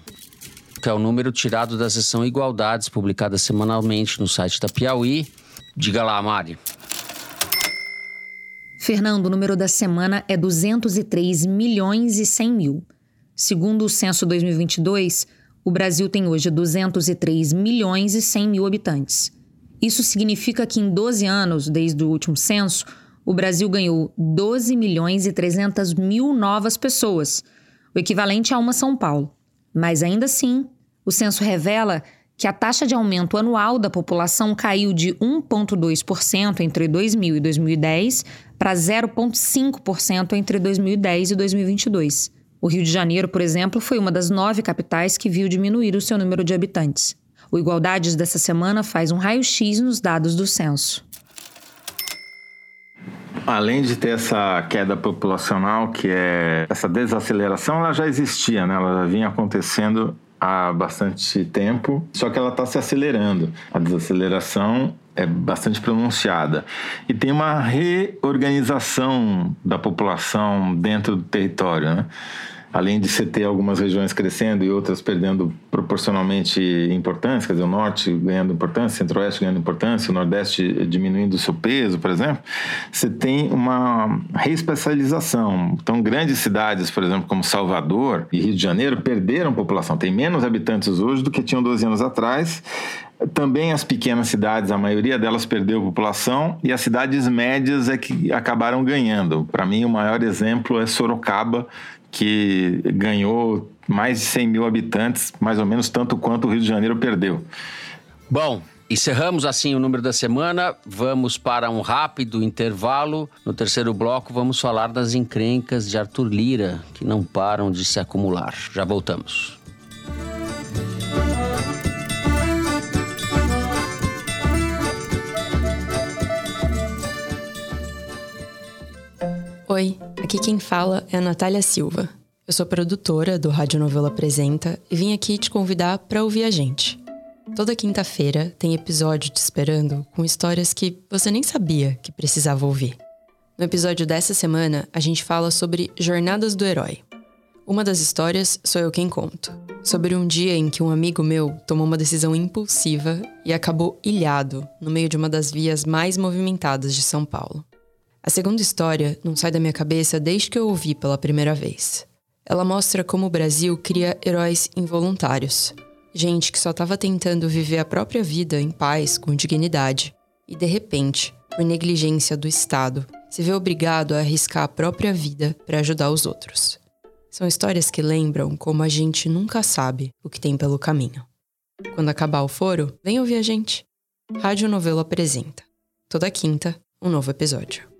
Que é o número tirado da sessão Igualdades, publicada semanalmente no site da Piauí. Diga lá, Mari. Fernando, o número da semana é 203 milhões e 100 mil. Segundo o censo 2022, o Brasil tem hoje 203 milhões e 100 mil habitantes. Isso significa que em 12 anos, desde o último censo, o Brasil ganhou 12 milhões e 300 mil novas pessoas, o equivalente a uma São Paulo. Mas ainda assim, o censo revela que a taxa de aumento anual da população caiu de 1,2% entre 2000 e 2010 para 0,5% entre 2010 e 2022. O Rio de Janeiro, por exemplo, foi uma das nove capitais que viu diminuir o seu número de habitantes. O Igualdades dessa semana faz um raio-x nos dados do censo. Além de ter essa queda populacional, que é essa desaceleração, ela já existia, né? ela já vinha acontecendo há bastante tempo, só que ela está se acelerando. A desaceleração é bastante pronunciada. E tem uma reorganização da população dentro do território. Né? Além de você ter algumas regiões crescendo e outras perdendo proporcionalmente importância, quer dizer, o norte ganhando importância, o centro-oeste ganhando importância, o nordeste diminuindo o seu peso, por exemplo, você tem uma reespecialização. Então, grandes cidades, por exemplo, como Salvador e Rio de Janeiro, perderam população, tem menos habitantes hoje do que tinham 12 anos atrás, também as pequenas cidades, a maioria delas perdeu população e as cidades médias é que acabaram ganhando. Para mim, o maior exemplo é Sorocaba, que ganhou mais de 100 mil habitantes, mais ou menos tanto quanto o Rio de Janeiro perdeu. Bom, Encerramos assim o número da semana. Vamos para um rápido intervalo. No terceiro bloco, vamos falar das encrencas de Arthur Lira, que não param de se acumular. Já voltamos. Oi, aqui quem fala é a Natália Silva. Eu sou produtora do Rádio Novela Apresenta e vim aqui te convidar para ouvir a gente. Toda quinta-feira tem episódio te esperando com histórias que você nem sabia que precisava ouvir. No episódio dessa semana, a gente fala sobre Jornadas do Herói. Uma das histórias sou eu quem conto. Sobre um dia em que um amigo meu tomou uma decisão impulsiva e acabou ilhado no meio de uma das vias mais movimentadas de São Paulo. A segunda história não sai da minha cabeça desde que eu ouvi pela primeira vez. Ela mostra como o Brasil cria heróis involuntários. Gente que só estava tentando viver a própria vida em paz, com dignidade. E de repente, por negligência do Estado, se vê obrigado a arriscar a própria vida para ajudar os outros. São histórias que lembram como a gente nunca sabe o que tem pelo caminho. Quando acabar o foro, vem ouvir a gente. Rádio Novelo apresenta. Toda quinta, um novo episódio.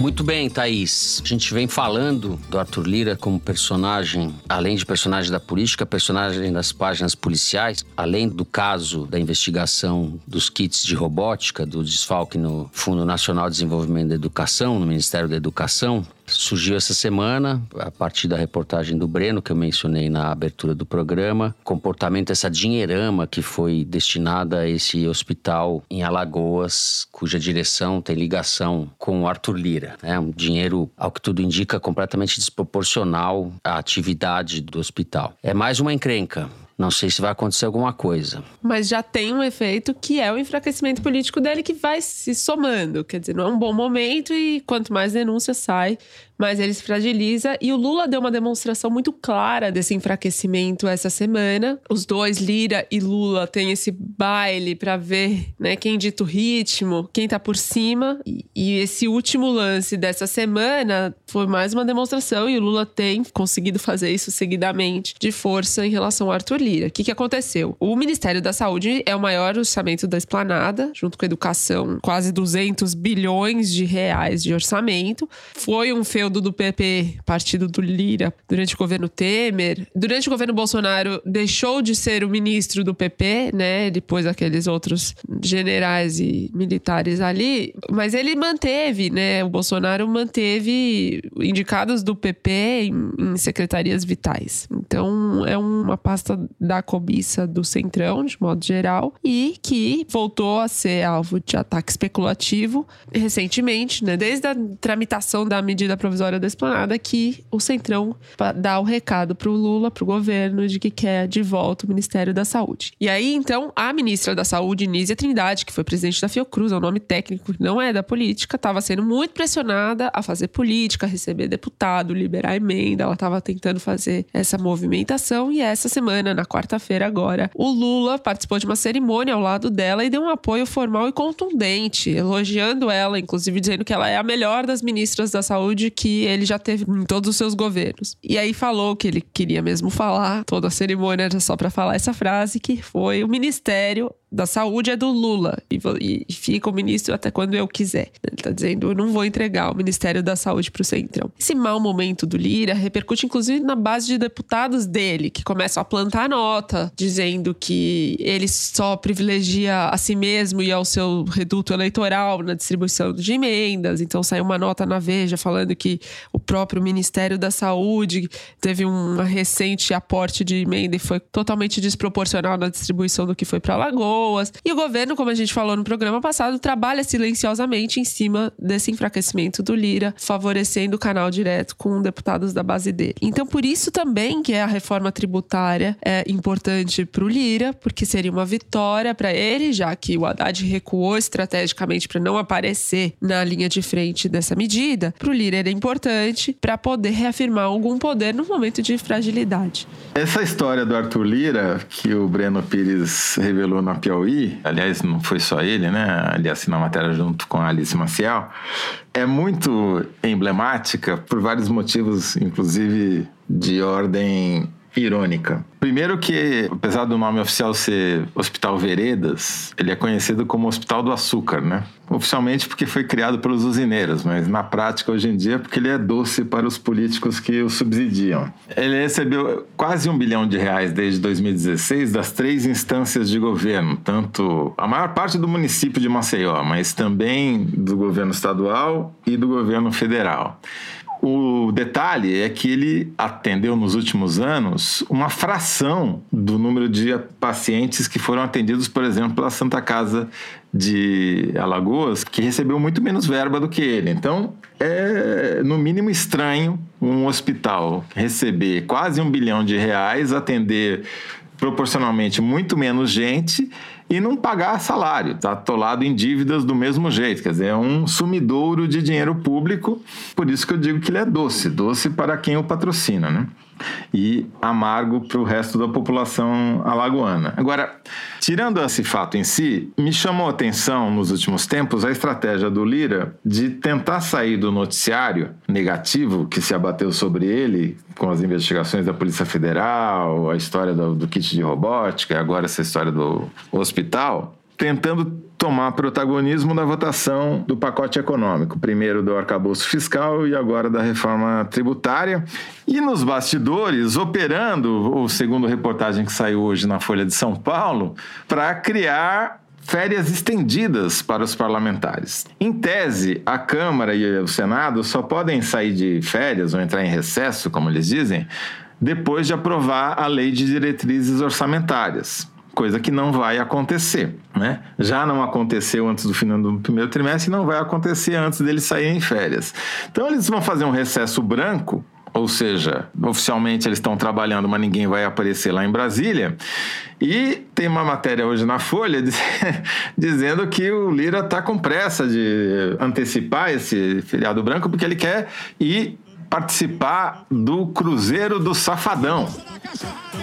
Muito bem, Thaís. A gente vem falando do Arthur Lira como personagem, além de personagem da política, personagem das páginas policiais, além do caso da investigação dos kits de robótica, do desfalque no Fundo Nacional de Desenvolvimento da Educação, no Ministério da Educação surgiu essa semana, a partir da reportagem do Breno, que eu mencionei na abertura do programa. Comportamento, essa dinheirama que foi destinada a esse hospital em Alagoas, cuja direção tem ligação com o Arthur Lira. É um dinheiro, ao que tudo indica, completamente desproporcional à atividade do hospital. É mais uma encrenca. Não sei se vai acontecer alguma coisa. Mas já tem um efeito que é o enfraquecimento político dele que vai se somando. Quer dizer, não é um bom momento e quanto mais denúncia sai, mas ele se fragiliza. E o Lula deu uma demonstração muito clara desse enfraquecimento essa semana. Os dois, Lira e Lula, têm esse baile para ver né, quem dita o ritmo, quem tá por cima. E, e esse último lance dessa semana foi mais uma demonstração e o Lula tem conseguido fazer isso seguidamente de força em relação ao Arthur Lira. O que, que aconteceu? O Ministério da Saúde é o maior orçamento da esplanada, junto com a educação, quase 200 bilhões de reais de orçamento. Foi um feudo do PP, partido do Lira, durante o governo Temer. Durante o governo Bolsonaro, deixou de ser o ministro do PP, né? Depois aqueles outros generais e militares ali. Mas ele manteve, né? O Bolsonaro manteve indicados do PP em, em secretarias vitais. Então, é uma pasta da cobiça do Centrão, de modo geral, e que voltou a ser alvo de ataque especulativo recentemente, né? Desde a tramitação da medida provisória provisória da esplanada que o Centrão dá o recado para o Lula, para o governo, de que quer de volta o Ministério da Saúde. E aí, então, a ministra da Saúde, Nízia Trindade, que foi presidente da Fiocruz, é um nome técnico, não é da política, estava sendo muito pressionada a fazer política, a receber deputado, liberar emenda. Ela estava tentando fazer essa movimentação. E essa semana, na quarta-feira, agora, o Lula participou de uma cerimônia ao lado dela e deu um apoio formal e contundente, elogiando ela, inclusive dizendo que ela é a melhor das ministras da saúde que ele já teve em todos os seus governos. E aí falou que ele queria mesmo falar, toda a cerimônia era só para falar essa frase, que foi o ministério da saúde é do Lula e, e, fica o ministro até quando eu quiser. Ele está dizendo, eu não vou entregar o Ministério da Saúde para o Centrão. Esse mau momento do Lira repercute inclusive na base de deputados dele, que começam a plantar nota, dizendo que ele só privilegia a si mesmo e ao seu reduto eleitoral na distribuição de emendas. Então saiu uma nota na Veja falando que o próprio Ministério da Saúde teve um recente aporte de emenda e foi totalmente desproporcional na distribuição do que foi para pessoas. E o governo, como a gente falou no programa passado, trabalha silenciosamente em cima desse enfraquecimento do Lira, favorecendo o canal direto com deputados da base dele. Então, por isso também que a reforma tributária é importante para o Lira, porque seria uma vitória para ele, já que o Haddad recuou estrategicamente para não aparecer na linha de frente dessa medida. Para o Lira era importante para poder reafirmar algum poder no momento de fragilidade. Essa história do Arthur Lira, que o Breno Pires revelou na Piauí, aliás, não foi só ele, né? Ele assina a matéria junto com a Alice Maciel, é muito emblemática por vários motivos, inclusive de ordem irônica. Primeiro que, apesar do nome oficial ser Hospital Veredas, ele é conhecido como Hospital do Açúcar, né? Oficialmente porque foi criado pelos usineiros, mas na prática hoje em dia porque ele é doce para os políticos que o subsidiam. Ele recebeu quase um bilhão de reais desde 2016 das três instâncias de governo, tanto a maior parte do município de Maceió, mas também do governo estadual e do governo federal. O detalhe é que ele atendeu nos últimos anos uma fração do número de pacientes que foram atendidos, por exemplo, pela Santa Casa de Alagoas, que recebeu muito menos verba do que ele. Então, é no mínimo estranho um hospital receber quase um bilhão de reais, atender proporcionalmente muito menos gente e não pagar salário, está atolado em dívidas do mesmo jeito, quer dizer, é um sumidouro de dinheiro público, por isso que eu digo que ele é doce, doce para quem o patrocina, né? E amargo para o resto da população alagoana. Agora, tirando esse fato em si, me chamou a atenção nos últimos tempos a estratégia do Lira de tentar sair do noticiário negativo que se abateu sobre ele com as investigações da Polícia Federal, a história do, do kit de robótica, agora essa história do hospital, tentando tomar protagonismo na votação do pacote econômico, primeiro do arcabouço fiscal e agora da reforma tributária. E nos bastidores, operando, o segundo reportagem que saiu hoje na Folha de São Paulo, para criar férias estendidas para os parlamentares. Em tese, a Câmara e o Senado só podem sair de férias ou entrar em recesso, como eles dizem, depois de aprovar a lei de diretrizes orçamentárias coisa que não vai acontecer. Né? Já não aconteceu antes do final do primeiro trimestre e não vai acontecer antes deles saírem em férias. Então, eles vão fazer um recesso branco ou seja, oficialmente eles estão trabalhando, mas ninguém vai aparecer lá em Brasília. E tem uma matéria hoje na Folha (laughs) dizendo que o Lira está com pressa de antecipar esse feriado branco porque ele quer ir participar do Cruzeiro do Safadão.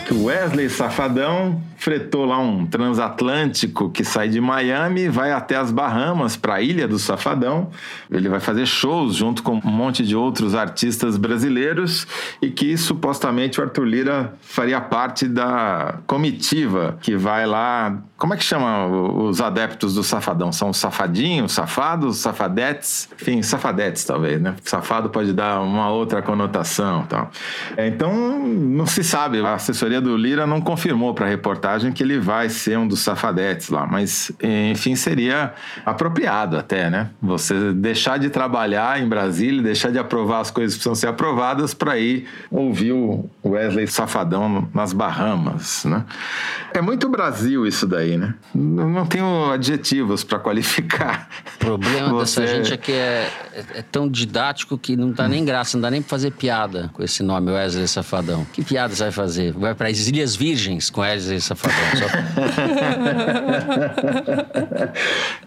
Que o Wesley Safadão fretou lá um transatlântico que sai de Miami vai até as Bahamas, para a Ilha do Safadão. Ele vai fazer shows junto com um monte de outros artistas brasileiros e que supostamente o Arthur Lira faria parte da comitiva que vai lá. Como é que chama os adeptos do Safadão? São os safadinhos, safados, safadetes? Enfim, safadetes talvez, né? Safado pode dar uma outra conotação. Tal. Então, não se sabe. A assessoria do Lira não confirmou para a reportagem que ele vai ser um dos safadetes lá, mas enfim, seria apropriado até, né? Você deixar de trabalhar em Brasília, deixar de aprovar as coisas que precisam ser aprovadas para ir ouvir o Wesley Safadão nas Bahamas, né? É muito Brasil isso daí, né? Não tenho adjetivos para qualificar. O problema Você... dessa gente é que é, é, é, tão didático que não dá nem graça, não dá nem para fazer piada com esse nome, Wesley Safadão. Que piada você vai fazer? Vai para as Ilhas Virgens com Wesley Safadão? (laughs)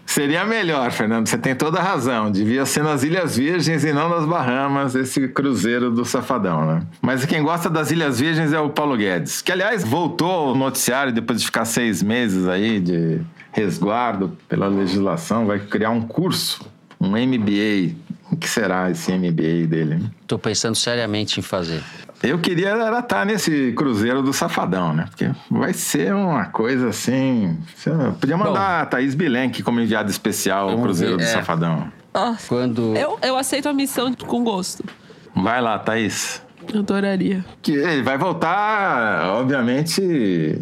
Seria melhor, Fernando. Você tem toda a razão. Devia ser nas Ilhas Virgens e não nas Bahamas, esse cruzeiro do Safadão, né? Mas quem gosta das Ilhas Virgens é o Paulo Guedes, que, aliás, voltou ao noticiário depois de ficar seis meses aí de resguardo pela legislação, vai criar um curso, um MBA. O que será esse MBA dele? Estou pensando seriamente em fazer. Eu queria era estar tá nesse cruzeiro do Safadão, né? Porque vai ser uma coisa assim. Podia mandar Bom, a Thaís Bilenque como enviada especial ao Cruzeiro ver, do é. Safadão. Quando... Eu, eu aceito a missão com gosto. Vai lá, Thaís. Adoraria. Que ele vai voltar, obviamente,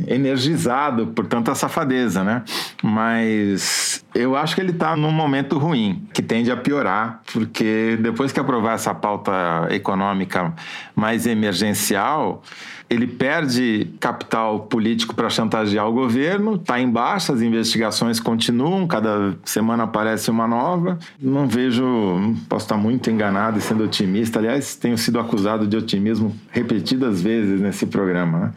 energizado por tanta safadeza, né? Mas eu acho que ele está num momento ruim, que tende a piorar, porque depois que aprovar essa pauta econômica mais emergencial, ele perde capital político para chantagear o governo, está em baixa, as investigações continuam, cada semana aparece uma nova. Não vejo, posso estar muito enganado e sendo otimista, aliás, tenho sido acusado de otimismo repetidas vezes nesse programa, né?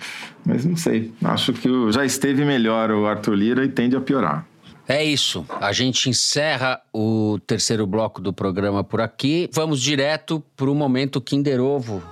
mas não sei, acho que já esteve melhor o Arthur Lira e tende a piorar. É isso. A gente encerra o terceiro bloco do programa por aqui. Vamos direto para o momento Kinder Ovo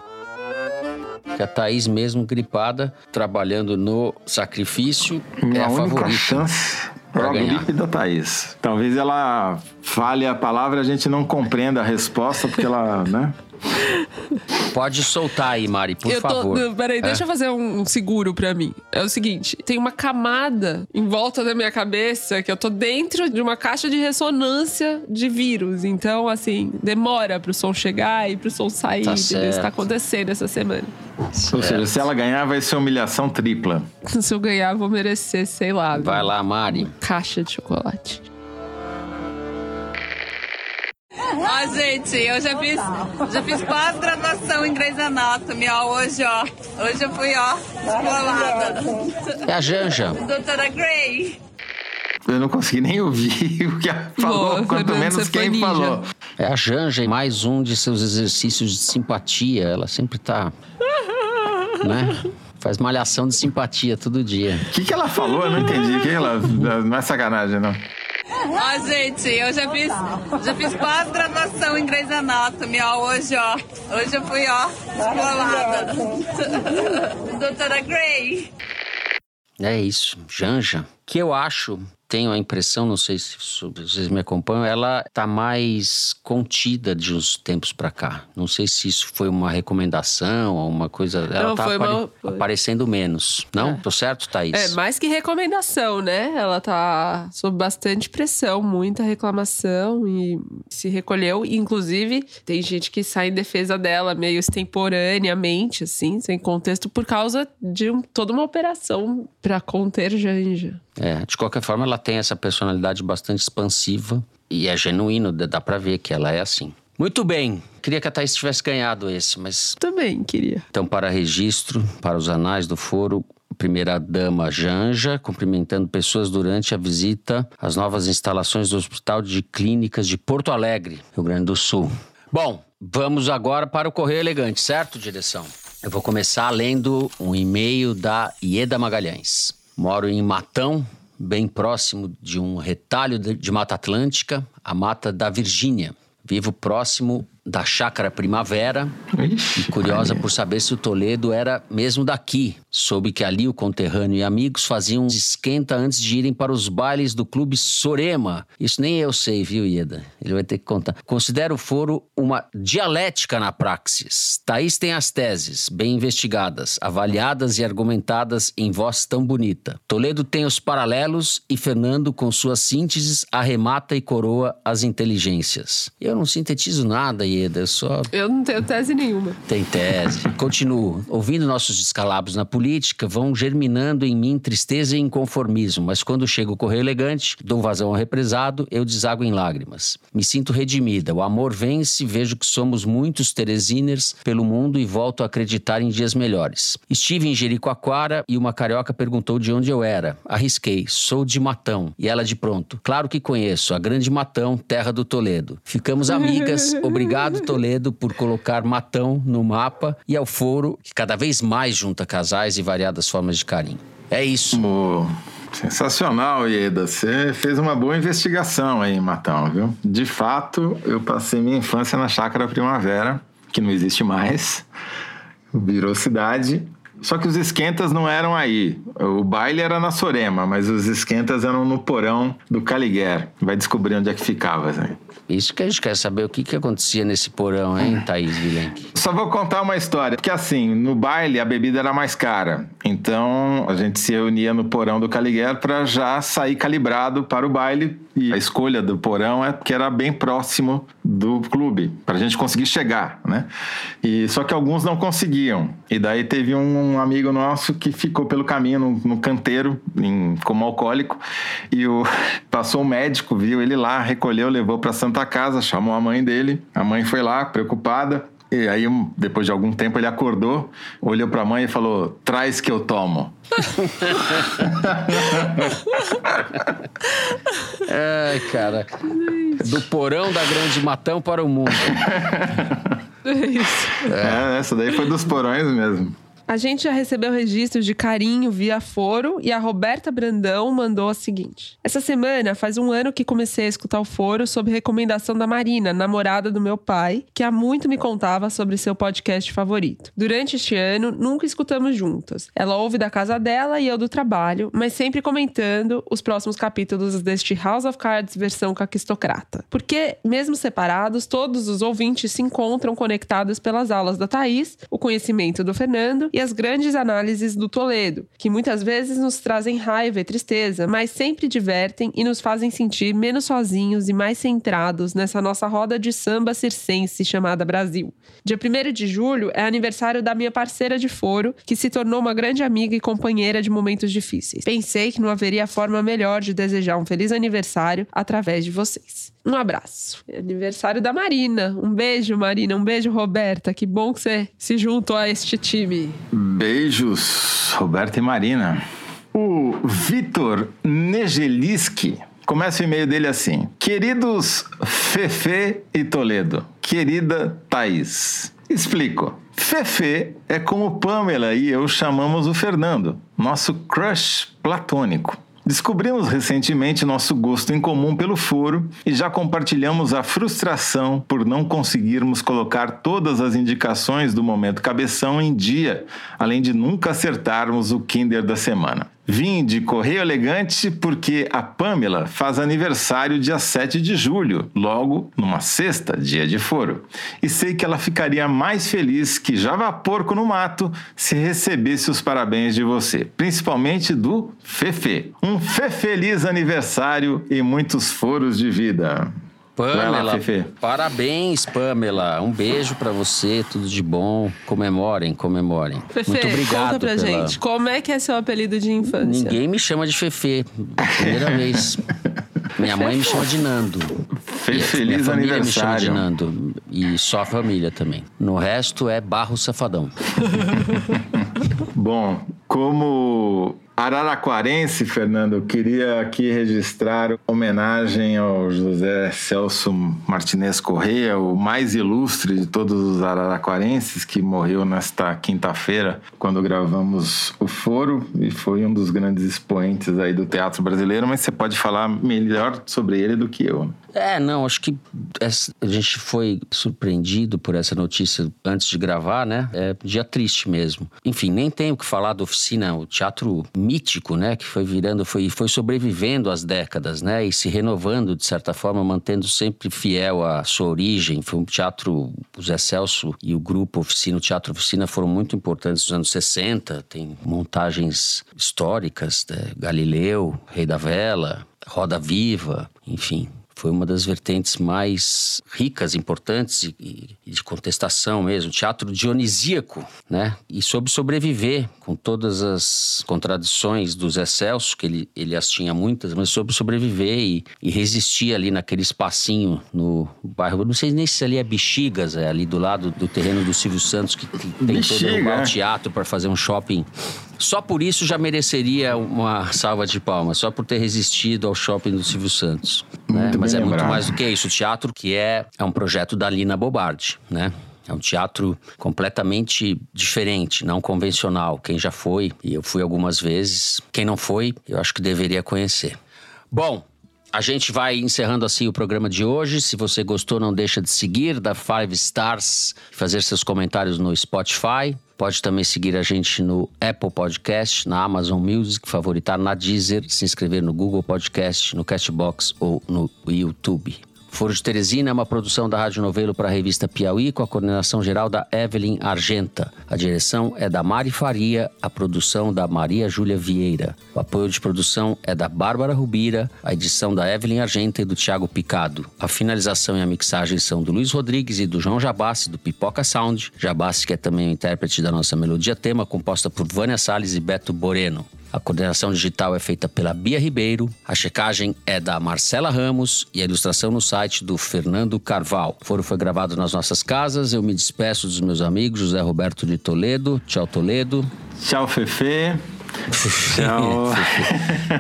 que a Thaís, mesmo gripada, trabalhando no sacrifício, Minha é a única favorita. chance é a gripe da Thaís. Talvez ela fale a palavra e a gente não compreenda a resposta, porque ela, né? (laughs) Pode soltar aí, Mari, por eu tô, favor. Peraí, é. deixa eu fazer um seguro pra mim. É o seguinte: tem uma camada em volta da minha cabeça que eu tô dentro de uma caixa de ressonância de vírus. Então, assim, demora pro som chegar e pro som sair. Tá isso tá acontecendo essa semana. Certo. Ou seja, se ela ganhar, vai ser humilhação tripla. (laughs) Se eu ganhar, vou merecer, sei lá. Vai lá, Mari. Caixa de chocolate. (laughs) Ó, gente, eu já fiz, já fiz pós-graduação em Grey's Anatomy, ó, hoje, ó. Hoje eu fui, ó, descolada. É a Janja. (laughs) Doutora Grey. Eu não consegui nem ouvir (laughs) o que ela falou, Boa, quanto menos quem falou. É a Janja, mais um de seus exercícios de simpatia. Ela sempre tá. né? Faz malhação de simpatia todo dia. O que, que ela falou? Eu não entendi. Que ela... Não é sacanagem, não. Ó, gente, eu já fiz, já fiz pós-graduação em Grey's Anatomy, ó, hoje, ó. Hoje eu fui, ó, descolada. (laughs) Doutora Grey. É isso, Janja. Que eu acho tenho a impressão, não sei se vocês me acompanham, ela está mais contida de uns tempos para cá. Não sei se isso foi uma recomendação ou uma coisa. Ela está apare... uma... aparecendo menos. Não? É. Tô certo, Thaís? É, mais que recomendação, né? Ela tá sob bastante pressão, muita reclamação e se recolheu. Inclusive, tem gente que sai em defesa dela meio extemporaneamente, assim, sem contexto, por causa de um, toda uma operação para conter Janja. É, de qualquer forma, ela tem essa personalidade bastante expansiva e é genuíno, dá para ver que ela é assim. Muito bem. Queria que a Thaís tivesse ganhado esse, mas. Também queria. Então, para registro, para os anais do foro, primeira-dama Janja, cumprimentando pessoas durante a visita às novas instalações do Hospital de Clínicas de Porto Alegre, Rio Grande do Sul. Bom, vamos agora para o Correio Elegante, certo, direção? Eu vou começar lendo um e-mail da Ieda Magalhães. Moro em Matão, bem próximo de um retalho de Mata Atlântica, a Mata da Virgínia. Vivo próximo da Chácara Primavera. Ixi, curiosa por saber se o Toledo era mesmo daqui. Soube que ali o conterrâneo e amigos faziam esquenta antes de irem para os bailes do Clube Sorema. Isso nem eu sei, viu, Ieda? Ele vai ter que contar. Considero o foro uma dialética na praxis. Thaís tem as teses, bem investigadas, avaliadas e argumentadas em voz tão bonita. Toledo tem os paralelos e Fernando, com suas sínteses, arremata e coroa as inteligências. Eu não sintetizo nada, Eu só... Eu não tenho tese nenhuma. Tem tese. Continuo. Ouvindo nossos descalabros na política, vão germinando em mim tristeza e inconformismo, mas quando chega o correio elegante, dou vazão ao represado, eu desago em lágrimas. Me sinto redimida, o amor vence, vejo que somos muitos teresiners pelo mundo e volto a acreditar em dias melhores. Estive em Jericoacoara e uma carioca perguntou de onde eu era. Arrisquei, sou de Matão. E ela de pronto, claro que conheço, a grande Matão, terra do Toledo. Ficamos amigas, (laughs) obrigado Obrigado, Toledo, por colocar Matão no mapa e ao foro, que cada vez mais junta casais e variadas formas de carinho. É isso. Oh, sensacional, Ieda. Você fez uma boa investigação aí, Matão, viu? De fato, eu passei minha infância na Chácara Primavera, que não existe mais, virou cidade. Só que os esquentas não eram aí. O baile era na Sorema, mas os esquentas eram no porão do Caliguer. Vai descobrir onde é que ficava. Assim. Isso que a gente quer saber, o que, que acontecia nesse porão, hein, Thaís Vilenque? Só vou contar uma história. Porque assim, no baile a bebida era mais cara. Então a gente se reunia no porão do Caliguer para já sair calibrado para o baile. E a escolha do porão é porque era bem próximo do clube, para a gente conseguir chegar, né? E, só que alguns não conseguiam. E daí teve um amigo nosso que ficou pelo caminho no, no canteiro, em, como alcoólico. E o, (laughs) passou um médico, viu ele lá, recolheu, levou para Santa Santa Casa, chamou a mãe dele. A mãe foi lá, preocupada. E aí, depois de algum tempo, ele acordou, olhou para a mãe e falou: Traz que eu tomo. (laughs) Ai, cara. Do porão da Grande Matão para o mundo. É isso. É, essa daí foi dos porões mesmo. A gente já recebeu registros de carinho via foro e a Roberta Brandão mandou a seguinte: Essa semana faz um ano que comecei a escutar o foro sob recomendação da Marina, namorada do meu pai, que há muito me contava sobre seu podcast favorito. Durante este ano, nunca escutamos juntas. Ela ouve da casa dela e eu do trabalho, mas sempre comentando os próximos capítulos deste House of Cards versão caquistocrata. Porque, mesmo separados, todos os ouvintes se encontram conectados pelas aulas da Thaís, o conhecimento do Fernando e as grandes análises do Toledo, que muitas vezes nos trazem raiva e tristeza, mas sempre divertem e nos fazem sentir menos sozinhos e mais centrados nessa nossa roda de samba circense chamada Brasil. Dia 1 de julho é aniversário da minha parceira de foro, que se tornou uma grande amiga e companheira de momentos difíceis. Pensei que não haveria forma melhor de desejar um feliz aniversário através de vocês. Um abraço. É aniversário da Marina. Um beijo, Marina. Um beijo, Roberta. Que bom que você se juntou a este time. Beijos, Roberta e Marina. O Vitor Negeliski começa o e-mail dele assim: Queridos Fefe e Toledo, querida Thaís, explico. Fefe é como Pamela e eu chamamos o Fernando, nosso crush platônico. Descobrimos recentemente nosso gosto em comum pelo foro e já compartilhamos a frustração por não conseguirmos colocar todas as indicações do momento cabeção em dia, além de nunca acertarmos o Kinder da semana. Vim de Correio Elegante porque a Pamela faz aniversário dia 7 de julho, logo numa sexta, dia de foro. E sei que ela ficaria mais feliz que Java Porco no Mato se recebesse os parabéns de você, principalmente do Fefe. Um fe feliz aniversário e muitos foros de vida. Pamela, lá, parabéns, Pamela. Um beijo pra você, tudo de bom. Comemorem, comemorem. Fefe, Muito obrigado conta pra pela- gente, como é que é seu apelido de infância? Ninguém me chama de Fefe. Primeira (laughs) vez. Minha mãe me chama de Nando. Fe E feliz minha família me chama de. Nando. E só a família também. No resto é Barro Safadão. (laughs) Bom, como araraquarense, Fernando, queria aqui registrar homenagem ao José Celso Martinez Correia, o mais ilustre de todos os araraquarenses, que morreu nesta quinta-feira, quando gravamos o Foro, e foi um dos grandes expoentes aí do teatro brasileiro, mas você pode falar melhor sobre ele do que eu. É, não, acho que a gente foi surpreendido por essa notícia antes de gravar, né? É dia triste mesmo. Enfim, nem tenho que falar da oficina, o teatro mítico, né? Que foi virando, foi, foi sobrevivendo às décadas, né? E se renovando, de certa forma, mantendo sempre fiel à sua origem. Foi um teatro, o Zé Celso e o grupo Oficina, o Teatro Oficina foram muito importantes nos anos 60. Tem montagens históricas, né? Galileu, Rei da Vela, Roda Viva, enfim foi uma das vertentes mais ricas, importantes e, e- de contestação mesmo. Teatro dionisíaco, né? E soube sobreviver com todas as contradições do Zé Celso, que ele, ele as tinha muitas, mas soube sobreviver e, e resistir ali naquele espacinho no bairro. Não sei nem se ali é Bexigas, é ali do lado do terreno do Silvio Santos, que, que tem todo Bexiga, um é. teatro para fazer um shopping. Só por isso já mereceria uma salva de palmas, só por ter resistido ao shopping do Silvio Santos. né? Mas é muito mais do que isso. O teatro que é, é um projeto da Lina Bobardi, né? É um teatro completamente diferente, não convencional. Quem já foi, e eu fui algumas vezes, quem não foi, eu acho que deveria conhecer. Bom, a gente vai encerrando assim o programa de hoje. Se você gostou, não deixa de seguir, dar five stars, fazer seus comentários no Spotify. Pode também seguir a gente no Apple Podcast, na Amazon Music, favoritar na Deezer, se inscrever no Google Podcast, no Castbox ou no YouTube. Foro de Teresina é uma produção da Rádio Novelo para a revista Piauí, com a coordenação geral da Evelyn Argenta. A direção é da Mari Faria, a produção da Maria Júlia Vieira. O apoio de produção é da Bárbara Rubira, a edição da Evelyn Argenta e do Tiago Picado. A finalização e a mixagem são do Luiz Rodrigues e do João Jabassi, do Pipoca Sound. Jabassi, que é também o intérprete da nossa melodia tema, composta por Vânia Salles e Beto Boreno. A coordenação digital é feita pela Bia Ribeiro, a checagem é da Marcela Ramos e a ilustração no site do Fernando Carval. O foro foi gravado nas nossas casas. Eu me despeço dos meus amigos José Roberto de Toledo. Tchau, Toledo. Tchau, Fefe. (laughs) Tchau.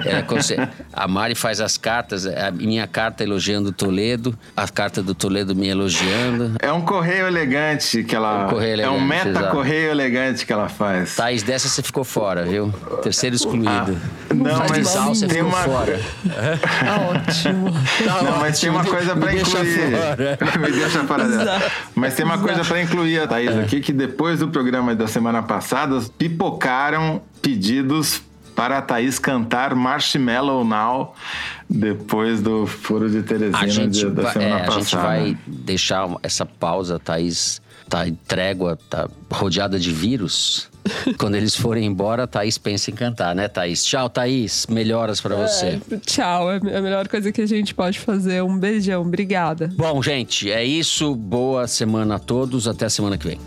É, (laughs) a Mari faz as cartas, a minha carta elogiando o Toledo, a carta do Toledo me elogiando. É um correio elegante que ela. É um correio é um elegante, meta exato. correio elegante que ela faz. Thaís, dessa você ficou fora, viu? Terceiro excluído. Ah, não, mas Sal, você tem ficou uma- fora. (laughs) Tá ótimo. Não, mas tem uma coisa me pra deixa incluir. fora. Me deixa fora dela. Mas tem uma coisa pra incluir, Thaís, É. aqui, que depois do programa da semana passada, pipocaram pedidos para a Thaís cantar Marshmallow Now depois do Foro de Teresina A gente, de- da semana é, a passada. gente vai deixar essa pausa, Thaís tá em trégua, tá rodeada de vírus. (laughs) Quando eles forem embora, a Thaís pensa em cantar, né, Thaís? Tchau, Thaís. Melhoras pra você. Tchau, é a melhor coisa que a gente pode fazer. Um beijão, obrigada. Bom, gente, é isso. Boa semana a todos. Até a semana que vem.